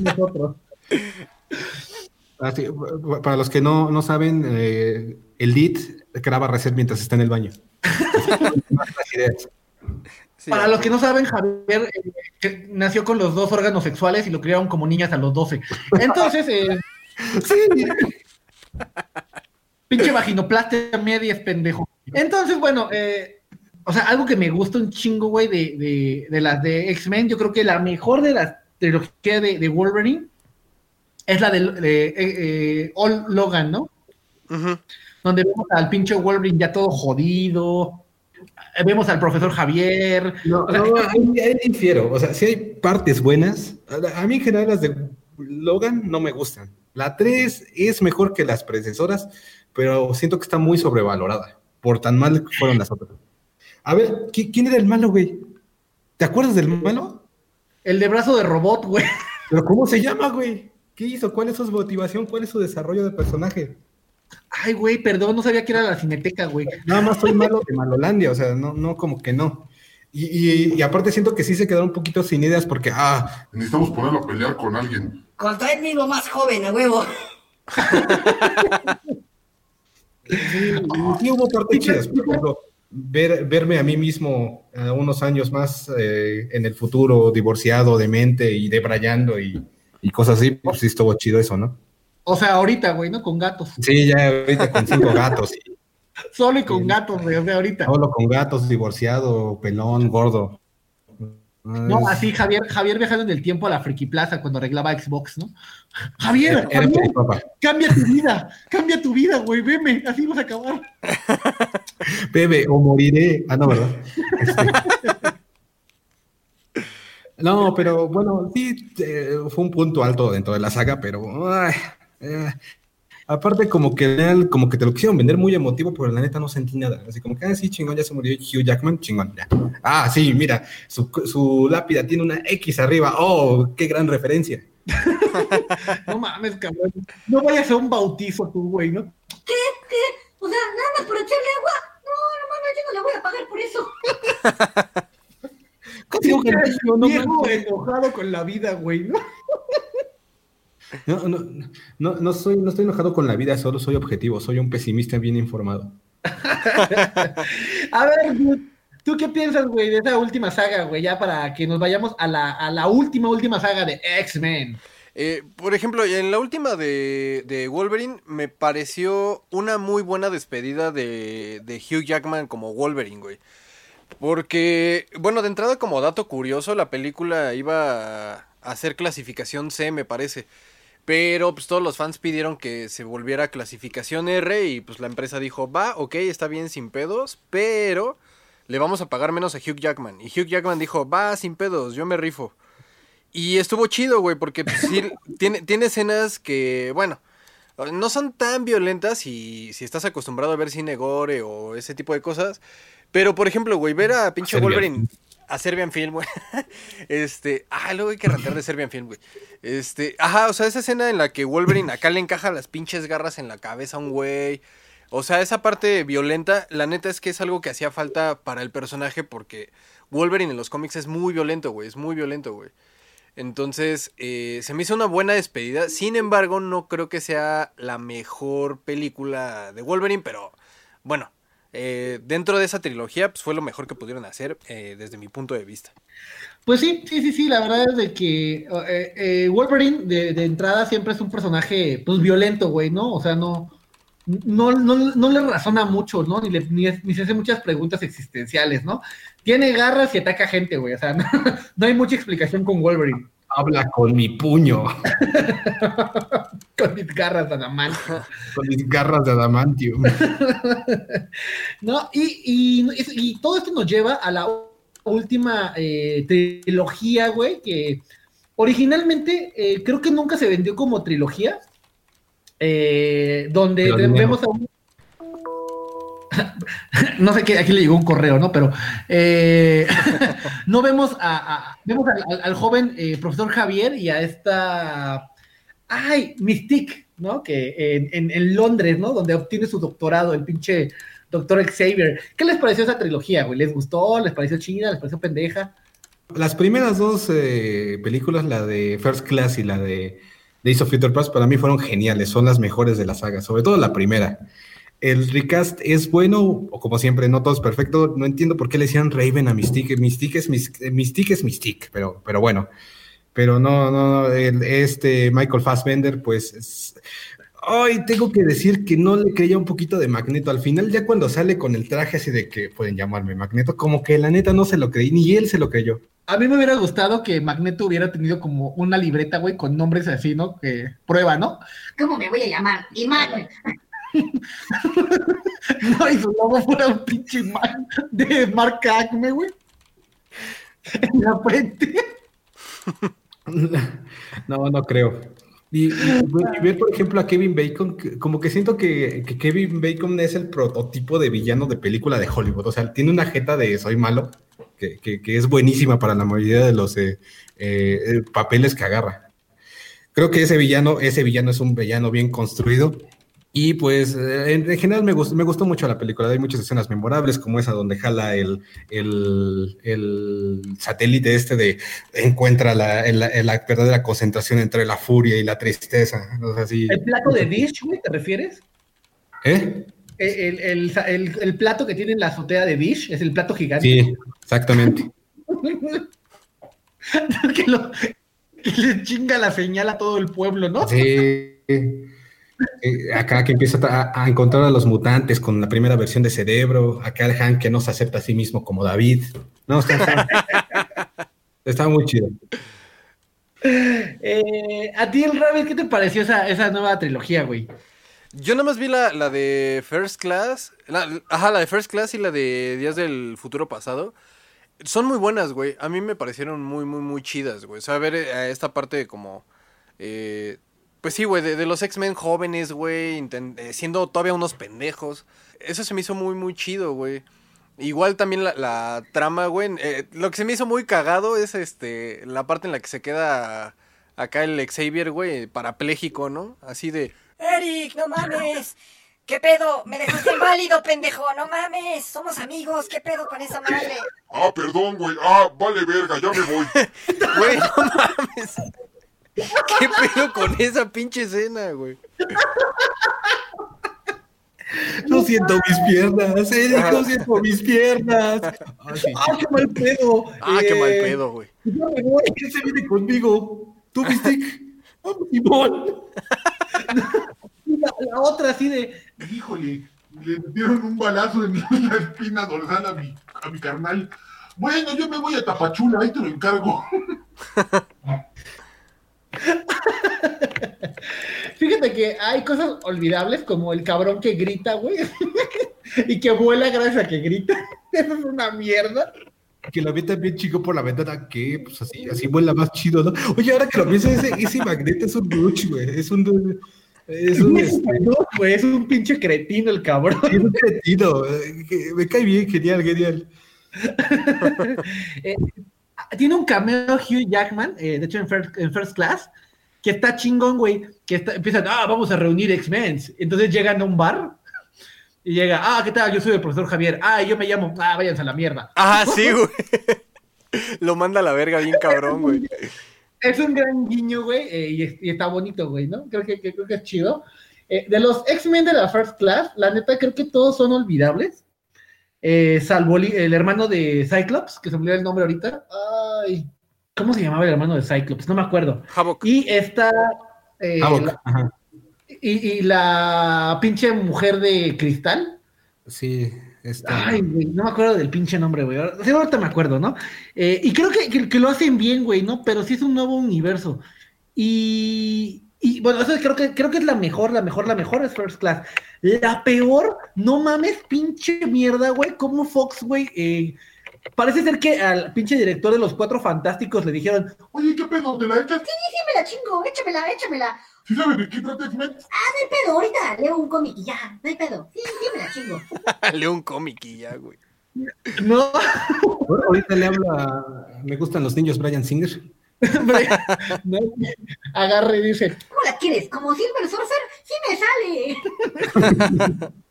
S2: nosotros.
S3: para los que no, no saben, eh, el lead graba reset mientras está en el baño.
S2: para los que no saben, Javier eh, nació con los dos órganos sexuales y lo criaron como niñas a los 12. Entonces, eh, sí. Pinche vaginoplastia media es pendejo. Entonces, bueno, eh, o sea, algo que me gusta un chingo, güey, de, de, de, las de X-Men, yo creo que la mejor de las trilogías de, de Wolverine es la de, eh, eh, All Logan, ¿no? Donde vemos al pinche Wolverine ya todo jodido. Vemos al profesor Javier.
S3: No, no, ahí, infiero. O sea, si hay partes buenas. A mí en general las de Logan no me gustan. La 3 es mejor que las predecesoras, pero siento que está muy sobrevalorada. Por tan mal que fueron las otras. A ver, ¿quién era el malo, güey? ¿Te acuerdas del malo?
S2: El de brazo de robot, güey.
S3: ¿Pero cómo se llama, güey? ¿Qué hizo? ¿Cuál es su motivación? ¿Cuál es su desarrollo de personaje?
S2: Ay, güey, perdón, no sabía que era la cineteca, güey.
S3: Nada más soy malo de Malolandia, o sea, no, no, como que no. Y, aparte siento que sí se quedaron un poquito sin ideas porque, ah...
S5: Necesitamos ponerlo a pelear con alguien.
S7: Contra el mismo más joven, a huevo. (laughs)
S3: sí, hubo partes chidas, por ejemplo, ver, verme a mí mismo a unos años más eh, en el futuro, divorciado, demente y debrayando y, y cosas así, pues sí estuvo chido eso, ¿no?
S2: O sea, ahorita, güey, ¿no? Con gatos.
S3: Sí, ya ahorita con cinco (laughs) gatos.
S2: Solo y con gatos, güey, o sea, ahorita.
S3: Solo con gatos, divorciado, pelón, gordo.
S2: No, así Javier, Javier viajando en el tiempo a la Friki Plaza cuando arreglaba Xbox, ¿no? Javier, cambia tu vida, cambia tu vida, güey, veme, así vas a acabar. (laughs)
S3: Bebe, o moriré. Ah, no, ¿verdad? Este. No, pero bueno, sí, eh, fue un punto alto dentro de la saga, pero eh, Aparte, como que, como que te lo quisieron vender muy emotivo, pero la neta no sentí nada. Así como que, ah, sí, chingón, ya se murió Hugh Jackman, chingón, ya. Ah, sí, mira, su, su lápida tiene una X arriba. Oh, qué gran referencia. (laughs)
S2: no mames, cabrón. No vayas a un bautizo tú, güey, ¿no?
S6: ¿Qué? ¿Qué? O sea, nada más por echarle agua. Le voy a pagar por eso. (laughs)
S2: ¿Cómo no, no, enojado con la vida, güey, ¿no? (laughs)
S3: No, no, no, no, soy, no estoy enojado con la vida, solo soy objetivo, soy un pesimista bien informado. (laughs)
S2: a ver, ¿tú qué piensas, güey, de esa última saga, güey? Ya para que nos vayamos a la, a la última, última saga de X-Men.
S1: Eh, por ejemplo, en la última de, de, Wolverine me pareció una muy buena despedida de, de Hugh Jackman como Wolverine, güey. Porque, bueno, de entrada como dato curioso, la película iba a hacer clasificación C, me parece. Pero pues todos los fans pidieron que se volviera clasificación R y pues la empresa dijo, va, ok, está bien sin pedos, pero le vamos a pagar menos a Hugh Jackman. Y Hugh Jackman dijo, va, sin pedos, yo me rifo. Y estuvo chido, güey, porque pues, (laughs) tiene, tiene escenas que, bueno, no son tan violentas y si estás acostumbrado a ver cine gore o ese tipo de cosas. Pero, por ejemplo, güey, ver a pinche Wolverine a Serbian Film, güey. (laughs) Este, ah, luego hay que arrancar de Serbian Film, güey. Este, ajá, o sea, esa escena en la que Wolverine acá le encaja las pinches garras en la cabeza a un güey. O sea, esa parte violenta, la neta es que es algo que hacía falta para el personaje porque Wolverine en los cómics es muy violento, güey, es muy violento, güey. Entonces, eh, se me hizo una buena despedida. Sin embargo, no creo que sea la mejor película de Wolverine, pero bueno, eh, dentro de esa trilogía, pues fue lo mejor que pudieron hacer eh, desde mi punto de vista.
S2: Pues sí, sí, sí, sí, la verdad es de que eh, Wolverine de, entrada siempre es un personaje, pues, violento, güey, ¿no? O sea, no, no, no, le razona mucho, ¿no? Ni, le, ni, se hace muchas preguntas existenciales, ¿no? Tiene garras y ataca gente, güey, o sea, (laughs) no hay mucha explicación con Wolverine.
S3: Habla con mi puño. (laughs)
S2: con mis garras de adamantium.
S3: con mis garras de adamantium. (laughs)
S2: no, y, y, todo esto nos lleva a la última eh, trilogía, güey, que originalmente eh, creo que nunca se vendió como trilogía. Eh, donde vemos a un no sé qué, aquí le llegó un correo, ¿no? Pero eh, (laughs) no vemos a, vemos al, joven eh, profesor Javier y a esta, ay, Mystique, ¿no? Que en, Londres, ¿no? Donde obtiene su doctorado, el pinche doctor Xavier. ¿Qué les pareció esa trilogía, güey? ¿Les gustó? ¿Les pareció chida? ¿Les pareció pendeja?
S3: Las primeras dos eh, películas, la de First Class y la de Days of Future Past, para mí fueron geniales, son las mejores de la saga, sobre todo la primera el recast es bueno, o como siempre, no todo es perfecto. No entiendo por qué le decían Raven a Mystique. Mystique es Mystique, es Mystique, pero, pero bueno. Pero no, no, este Michael Fassbender, pues. Hoy tengo que decir que no le creía un poquito de Magneto. Al final, ya cuando sale con el traje así de que pueden llamarme Magneto, como que la neta no se lo creí, ni él se lo creyó.
S2: A mí me hubiera gustado que Magneto hubiera tenido como una libreta, güey, con nombres así, ¿no? Que prueba, ¿no?
S6: ¿Cómo me voy a llamar? Imán. (laughs)
S2: no, y su logo fuera un pinche de marca Acme, güey. En la frente. (laughs)
S3: No, no creo. Y, ver, por ejemplo, a Kevin Bacon, como que siento que, Kevin Bacon es el prototipo de villano de película de Hollywood. O sea, tiene una jeta de soy malo, que, es buenísima para la mayoría de los eh, eh, papeles que agarra. Creo que ese villano, ese villano es un villano bien construido Y pues en, general me gustó, me gustó mucho la película. Hay muchas escenas memorables, como esa donde jala el, el, satélite este de encuentra la, la, verdadera concentración entre la furia y la tristeza.
S2: ¿El plato de Dish, güey, te refieres?
S3: ¿Eh?
S2: El, plato que tiene en la azotea de Dish es el plato gigante.
S3: Sí, exactamente. (laughs)
S2: que, le chinga la señal a todo el pueblo, ¿no?
S3: Sí. Eh, acá que empieza a, encontrar a los mutantes con la primera versión de Cerebro, acá el Hank que no se acepta a sí mismo como David. No, (laughs) está, muy chido.
S2: Eh, a ti, el Rabbit, ¿qué te pareció esa, esa nueva trilogía, güey?
S1: Yo nada más vi la, la de First Class. ajá, la de First Class y la de Días del Futuro Pasado. Son muy buenas, güey. A mí me parecieron muy, muy, muy chidas, güey. O sea, ver eh, esta parte como... Eh, pues sí, güey, de, los X-Men jóvenes, güey, eh, siendo todavía unos pendejos. Eso se me hizo muy, muy chido, güey. Igual también la, trama, güey. lo que se me hizo muy cagado es este la parte en la que se queda acá el Xavier, güey, parapléjico, ¿no? Así de...
S8: Eric, no mames. ¿Qué pedo? Me dejaste inválido, pendejo. No mames. Somos amigos. ¿Qué pedo con esa madre?
S5: Ah, perdón, güey. Ah, vale verga, ya me voy. (laughs)
S1: Güey, no mames. ¿Qué pedo con esa pinche escena, güey?
S3: No siento mis piernas, no ah. siento mis piernas.
S2: Ah, qué mal pedo.
S1: Ah, qué mal eh, pedo, güey.
S2: Ya me voy, ¿quién se viene conmigo? ¿Tú, Mystic? Vamos, Simón. la, otra así de, híjole,
S5: le dieron un balazo en la espina dorsal a mi, a mi carnal. Bueno, yo me voy a Tapachula, ahí te lo encargo. (laughs) (laughs)
S2: Fíjate que hay cosas olvidables como el cabrón que grita, güey, (laughs) y que vuela gracias a que grita. (laughs) Eso es una mierda.
S3: Que lo avienta bien chico por la ventana, que pues así, así vuela más chido, ¿no? Oye, ahora que lo pienso, ese, ese magneto es un duch, güey. Es un.
S2: Es un, este, es un pinche cretino el cabrón.
S3: Es un cretino. Eh, me cae bien, genial, genial.
S2: Eh, tiene un cameo Hugh Jackman, eh, de hecho en first, Class, que está chingón, güey. Que está, empiezan, ah, vamos a reunir X-Men. Entonces llegan a un bar y llega, ah, ¿qué tal? Yo soy el profesor Javier. Ah, yo me llamo, ah, váyanse a la mierda.
S1: Ah, (laughs) sí, güey. (laughs) Lo manda a la verga bien cabrón, güey
S2: es un gran guiño, güey, eh, y, está bonito, güey, ¿no? Creo que, creo que es chido. Eh, de los X-Men de la First Class, la neta creo que todos son olvidables. Eh, salvo el hermano de Cyclops, que se me olvidó el nombre ahorita. Ay, ¿cómo se llamaba el hermano de Cyclops? No me acuerdo. Y esta. y, y, la pinche mujer de cristal.
S3: Sí.
S2: Ay, güey, no me acuerdo del pinche nombre, güey. Sí, ahorita me acuerdo, ¿no? Eh, y creo que, que, lo hacen bien, güey, ¿no? Pero sí es un nuevo universo. Y, y bueno, eso creo que, creo que es la mejor, la mejor, la mejor es First Class. La peor, no mames, pinche mierda, güey. Como Fox, güey, eh, Parece ser que al pinche director de los Cuatro Fantásticos le dijeron,
S5: oye, ¿qué pedo? ¿Te la echas?
S6: Sí, sí, me la chingo, échamela, échamela.
S5: ¿Sí sabes de qué trata X-Men?
S6: Ah, no hay pedo, ahorita leo un cómic y ya, no hay pedo. Sí, sí, me la chingo. (laughs)
S1: leo un cómic y ya, güey.
S2: No.
S3: ahorita le hablo a... Me gustan los niños Brian Singer. (laughs)
S2: agarre y dice...
S6: ¿Cómo la quieres? ¿Como Silver Sorcerer? ¡Sí me sale! (laughs)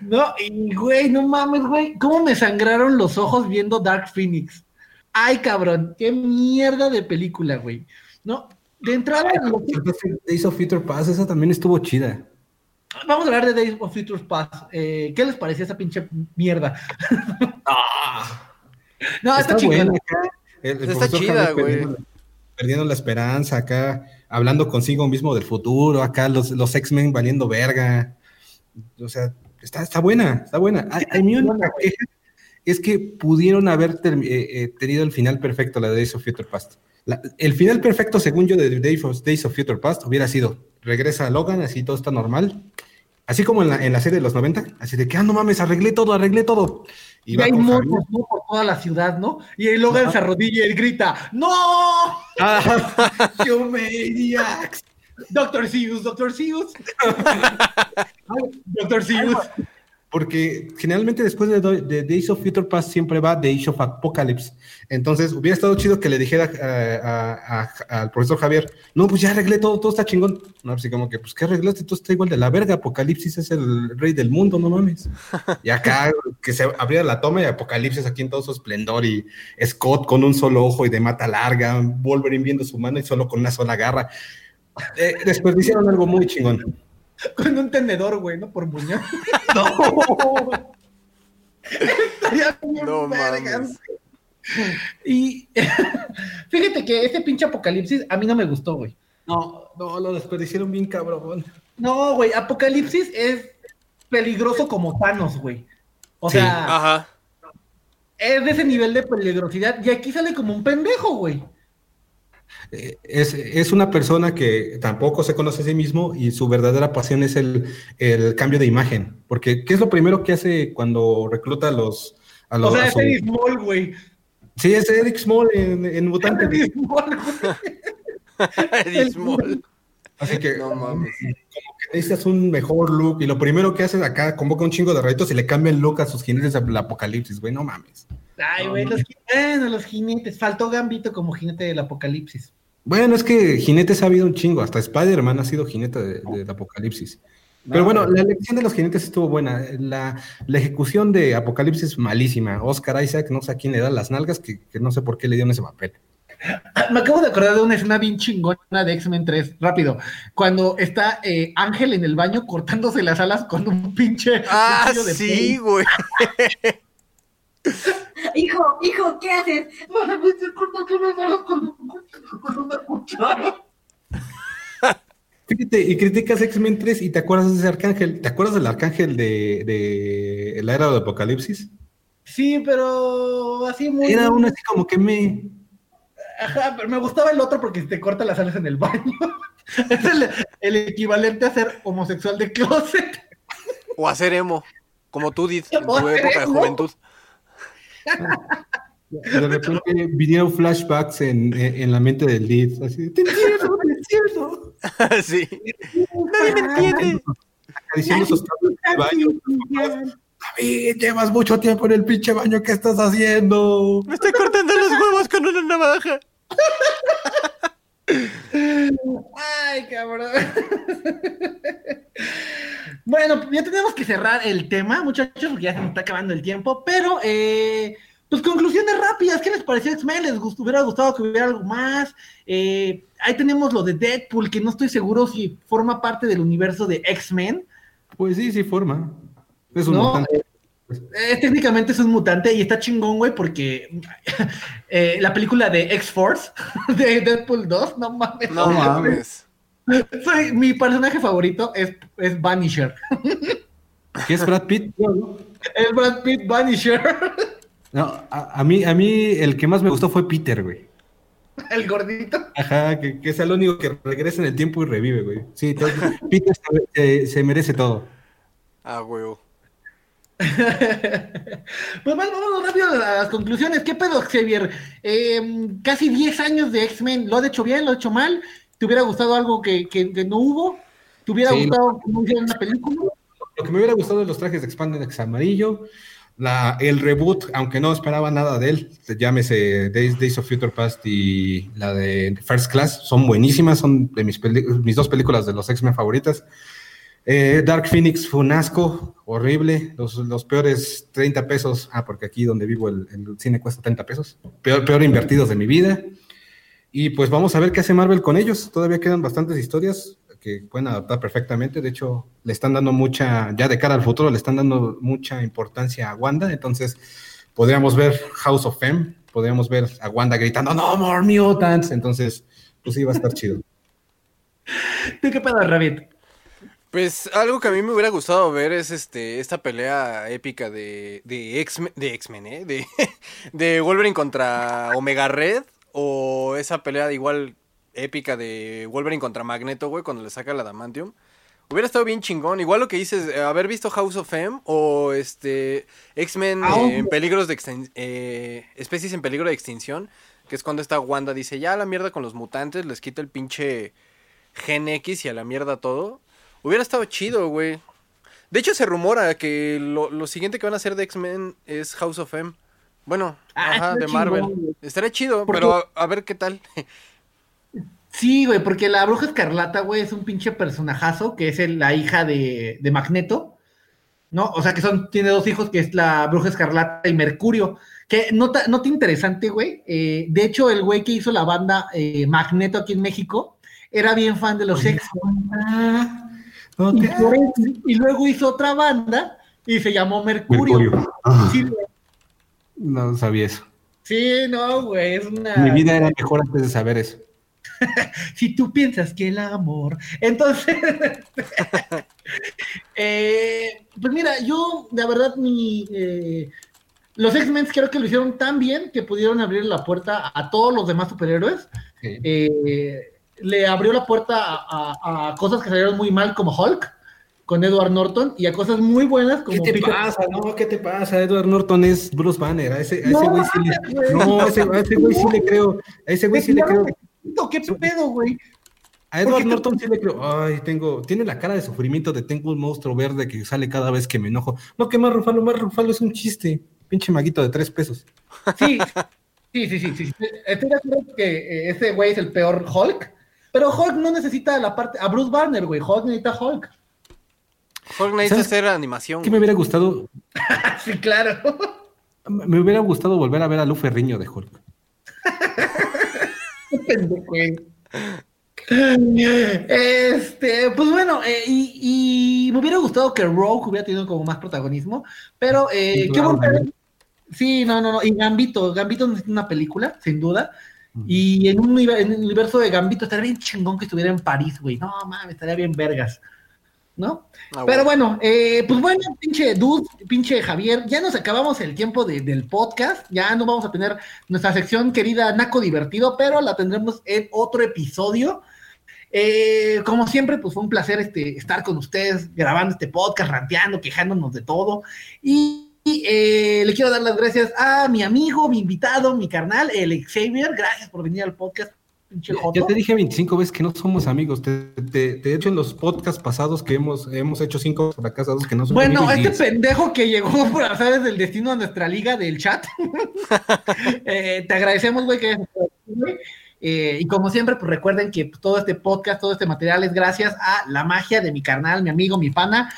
S2: no, y güey, no mames, güey. ¿Cómo me sangraron los ojos viendo Dark Phoenix? Ay, cabrón, qué mierda de película, güey. No, de entrada.
S3: Days of Future Pass, esa también estuvo chida.
S2: Vamos a hablar de Days of Future Pass. Eh, ¿Qué les parecía esa pinche mierda? (laughs)
S3: Ah. no, está, chida. está chida, güey. Perdiendo, la esperanza acá, hablando consigo mismo del futuro, acá los, los X-Men valiendo verga. O sea, está, está buena, está buena. Hay, mi única queja es que pudieron haber eh, eh, tenido el final perfecto, la de Days of Future Past el final perfecto, según yo, de Days of, Days of Future Past hubiera sido, regresa a Logan, así todo está normal, así como en la, en la serie de los 90, así de que, ah, no mames, arreglé todo, arreglé todo.
S2: Y, hay motos ¿no? por toda la ciudad, ¿no? Y el Logan se arrodilla y grita, ¡No! Ah, (laughs) ¡You maniacs! Doctor Seuss, Doctor Seuss. (laughs) Doctor Seuss.
S3: porque generalmente después de, de, Days of Future Past siempre va Days of Apocalypse. Entonces, hubiera estado chido que le dijera al profesor Javier, no, pues ya arreglé todo, todo está chingón. No, así como que, pues, ¿qué arreglaste? Todo está igual de la verga. Apocalipsis es el rey del mundo, no mames. Y acá, (laughs) que se abriera la toma y Apocalipsis aquí en todo su esplendor y Scott con un solo ojo y de mata larga, Wolverine viendo su mano y solo con una sola garra. Eh, después hicieron algo muy chingón. (laughs)
S2: Con un tenedor, güey, ¿no? Por muñeco. (laughs) no. Estaría no mames. Y (laughs) fíjate que este pinche apocalipsis a mí no me gustó, güey.
S3: No, no, lo desperdiciaron bien cabrón.
S2: No, güey, apocalipsis es peligroso como Thanos, güey. O sea, Ajá. es de ese nivel de peligrosidad y aquí sale como un pendejo, güey.
S3: Eh, es, una persona que tampoco se conoce a sí mismo y su verdadera pasión es el, cambio de imagen. Porque, ¿qué es lo primero que hace cuando recluta a los... A los
S2: o sea, es Eric Small, güey.
S3: Sí, es Eric Small en, en Mutante. (laughs) Eric Small,
S1: Eric (laughs) Small.
S3: Así que, no mames. Que necesitas un mejor look. Y lo primero que hace acá, convoca un chingo de retos y le cambia el look a sus jinetes del apocalipsis, güey. No mames.
S2: Ay, güey, los, bueno, los jinetes. Faltó Gambito como jinete del apocalipsis.
S3: Bueno, es que jinetes ha habido un chingo. Hasta Spider-Man ha sido jinete del apocalipsis. Pero bueno, la elección de los jinetes estuvo buena. La, ejecución de Apocalipsis malísima. Oscar Isaac, no sé a quién le da las nalgas, que, no sé por qué le dieron ese papel.
S2: Me acabo de acordar de una escena bien chingona de X-Men 3, rápido. Cuando está eh, Ángel en el baño cortándose las alas con un pinche.
S1: Ah, sí, güey.
S6: hijo, hijo, ¿qué haces?
S3: Fíjate, y criticas X-Men 3 y te acuerdas de ese arcángel. ¿Te acuerdas del arcángel de, de la era de Apocalipsis?
S2: Sí, pero así muy.
S3: Era uno así como que me.
S2: Ajá, pero me gustaba el otro porque te corta las alas en el baño. (laughs) es el, el, equivalente a ser homosexual de closet.
S1: O a ser emo, como tú dices en tu época de juventud.
S3: De repente vinieron flashbacks en, en, la mente del lead. Así, te entiendo, te entiendo. (laughs)
S1: sí. Nadie me entiende.
S3: Diciendo esos en baño. David, llevas mucho tiempo en el pinche baño. ¿Qué estás haciendo?
S1: Me estoy cortando los huevos con una navaja.
S2: Ay, cabrón. Bueno, ya tenemos que cerrar el tema, muchachos, porque ya se nos está acabando el tiempo, pero eh, pues conclusiones rápidas, ¿qué les pareció X-Men? ¿Les hubiera gustado que hubiera algo más? Eh, ahí tenemos lo de Deadpool, que no estoy seguro si forma parte del universo de X-Men.
S3: Pues sí, sí forma. Es un mutante.
S2: Eh, técnicamente es un mutante y está chingón, güey, porque (laughs) eh, la película de X-Force (laughs) de Deadpool 2, no mames.
S1: No mames.
S2: Soy, mi personaje favorito es, es Vanisher.
S3: ¿Qué es Brad Pitt? (laughs)
S2: Es Brad Pitt Vanisher.
S3: No, a, mí, a mí el que más me gustó fue Peter, güey.
S2: El gordito.
S3: Ajá, que, que es el único que regresa en el tiempo y revive, güey. Sí, Peter se, merece todo.
S1: Ah, güey. (laughs)
S2: pues vamos, rápido a las conclusiones. ¿Qué pedo, Xavier? Em, casi 10 años de X-Men. ¿Lo ha hecho bien? ¿Lo ha hecho mal? ¿Te hubiera gustado algo que, que, no hubo? ¿Te hubiera gustado que no hicieran una película?
S3: Lo que me hubiera gustado de los trajes de Expandex amarillo. La, el reboot, aunque no esperaba nada de él, llámese Days, of Future Past y la de First Class, son buenísimas, son de mis, mis dos películas de los X-Men favoritas. Eh, Dark Phoenix fue un asco, horrible, los, los, peores 30 pesos, ah, porque aquí donde vivo el, cine cuesta 30 pesos, peor, peor invertidos de mi vida. Y pues vamos a ver qué hace Marvel con ellos, todavía quedan bastantes historias, que pueden adaptar perfectamente. De hecho, le están dando mucha, ya de cara al futuro, le están dando mucha importancia a Wanda. Entonces, podríamos ver House of Fame, podríamos ver a Wanda gritando, no more mutants. Entonces, pues sí, va a estar chido. (laughs)
S2: ¿Tú qué pedo, Rabbit?
S1: Pues algo que a mí me hubiera gustado ver es este esta pelea épica de, de X-Men, de, X-Men, ¿eh? de, (laughs) de Wolverine contra Omega Red o esa pelea de igual épica de Wolverine contra Magneto, güey, cuando le saca el adamantium. Hubiera estado bien chingón. Igual lo que dices, eh, haber visto House of M o este X-Men ah, en peligros de eh, especies en peligro de extinción, que es cuando esta Wanda dice, ya a la mierda con los mutantes, les quita el pinche Gen X y a la mierda todo. Hubiera estado chido, güey. De hecho, se rumora que lo, siguiente que van a hacer de X-Men es House of M. Bueno, ah, ajá, de Marvel. Estaría chido, pero a, ver qué tal. (laughs)
S2: Sí, güey, porque la bruja escarlata, güey, es un pinche personajazo que es la hija de, de, Magneto, ¿no? O sea, que son, tiene dos hijos, que es la bruja escarlata y Mercurio. Que nota, nota interesante, güey. Eh, de hecho, el güey que hizo la banda eh, Magneto aquí en México era bien fan de los X. Y, luego hizo otra banda y se llamó Mercurio. Ah.
S3: no sabía eso.
S2: Sí, no, güey, es una...
S3: Mi vida era mejor antes de saber eso. (laughs)
S2: si tú piensas que el amor. Entonces, (laughs) eh, pues mira, yo, la verdad, mi, eh, los X-Men creo que lo hicieron tan bien que pudieron abrir la puerta a todos los demás superhéroes. Eh, le abrió la puerta a, cosas que salieron muy mal como Hulk con Edward Norton y a cosas muy buenas como
S3: ¿Qué te pasa? No, ¿qué te pasa? Edward Norton es Bruce Banner. A ese, güey sí le... No, a ese, güey sí le creo. A ese güey sí le creo.
S2: ¿Qué pedo, güey?
S3: A Edward Norton sí le creo. Ay, tengo... Tiene la cara de sufrimiento de tengo un monstruo verde que sale cada vez que me enojo. No, que más Rufalo, más Rufalo es un chiste. Pinche maguito de tres pesos.
S2: Sí, sí, sí, sí. sí. Estoy de acuerdo que eh, ese güey es el peor Hulk pero Hulk no necesita la parte. A Bruce Banner, güey. Hulk necesita Hulk.
S1: Hulk necesita hacer animación.
S3: ¿Qué me hubiera gustado? (laughs)
S2: sí, claro. (laughs)
S3: Me hubiera gustado volver a ver a Lu Ferriño de Hulk. (laughs)
S2: Este, pues bueno, eh, y, me hubiera gustado que Rogue hubiera tenido como más protagonismo, pero eh, qué bueno. Sí, no, no, no. Y Gambito, Gambito necesita una película, sin duda. Y en un, universo de Gambito estaría bien chingón que estuviera en París, güey. No, mames, estaría bien vergas. ¿No? Ah, Pero bueno, eh, pues bueno, pinche Dude, pinche Javier, ya nos acabamos el tiempo del podcast. Ya no vamos a tener nuestra sección querida Naco Divertido, pero la tendremos en otro episodio. Eh, como siempre, pues fue un placer este, estar con ustedes grabando este podcast, ranteando, quejándonos de todo. Y y eh, le quiero dar las gracias a mi amigo, mi invitado, mi carnal, el Xavier. Gracias por venir al podcast.
S3: Ya te dije 25 veces que no somos amigos. Te, he hecho en los podcasts pasados que hemos, hemos hecho cinco fracasados que no somos
S2: bueno, amigos. Bueno, este pendejo que llegó por azares del destino a nuestra liga del chat. (laughs) Eh, te agradecemos, güey, que eh, y como siempre, pues recuerden que todo este podcast, todo este material es gracias a la magia de mi carnal, mi amigo, mi pana,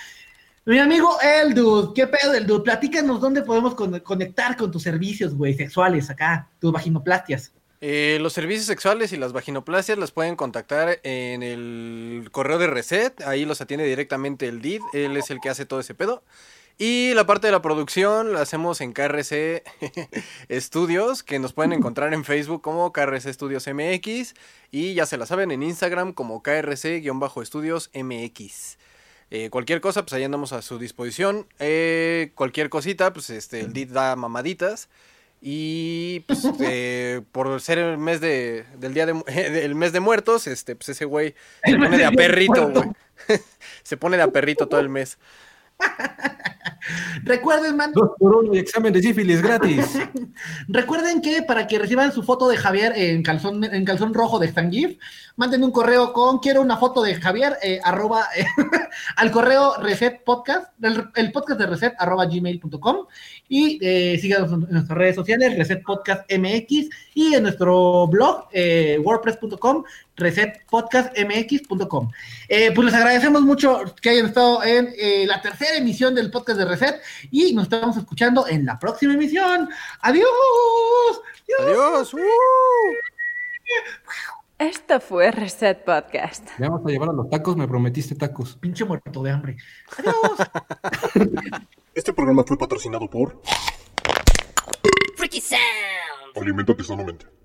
S2: mi amigo Eldud, ¿qué pedo, Eldud? Platícanos dónde podemos conectar con tus servicios, güey, sexuales acá, tus vaginoplastias.
S1: Eh, los servicios sexuales y las vaginoplastias las pueden contactar en el correo de Reset, ahí los atiende directamente el DID, él es el que hace todo ese pedo. Y la parte de la producción la hacemos en KRC (laughs) Studios, que nos pueden encontrar en Facebook como KRC Studios MX y ya se la saben en Instagram como KRC-Estudios MX. Eh, cualquier cosa, pues ahí andamos a su disposición. Eh, cualquier cosita, pues este, el DIT da mamaditas. Y pues (laughs) eh, por ser el mes de, del día de, (laughs) el mes de muertos, este, pues ese güey se pone de a (laughs) perrito, güey. se pone de a perrito todo el mes.
S2: Recuerden, man.
S3: Dos por uno y examen de sífilis gratis. (laughs)
S2: Recuerden que para que reciban su foto de Javier en calzón, en calzón rojo de Stangif, manden un correo con quiero una foto de Javier eh, arroba, eh, (laughs) al correo reset podcast, el, podcast de reset arroba gmail.com y eh, síganos en nuestras redes sociales, reset podcast MX y en nuestro blog eh, wordpress.com resetpodcastmx.com. Eh, pues les agradecemos mucho que hayan estado en la tercera emisión del podcast de Reset y nos estamos escuchando en la próxima emisión. Adiós.
S1: Adiós. Uh.
S4: Esto fue Reset Podcast.
S3: Ya vamos a llevar a los tacos, me prometiste tacos.
S2: Pinche muerto de hambre. Adiós. (laughs)
S5: este programa fue patrocinado por
S8: Freaky Sound.
S5: Alimentate sanamente.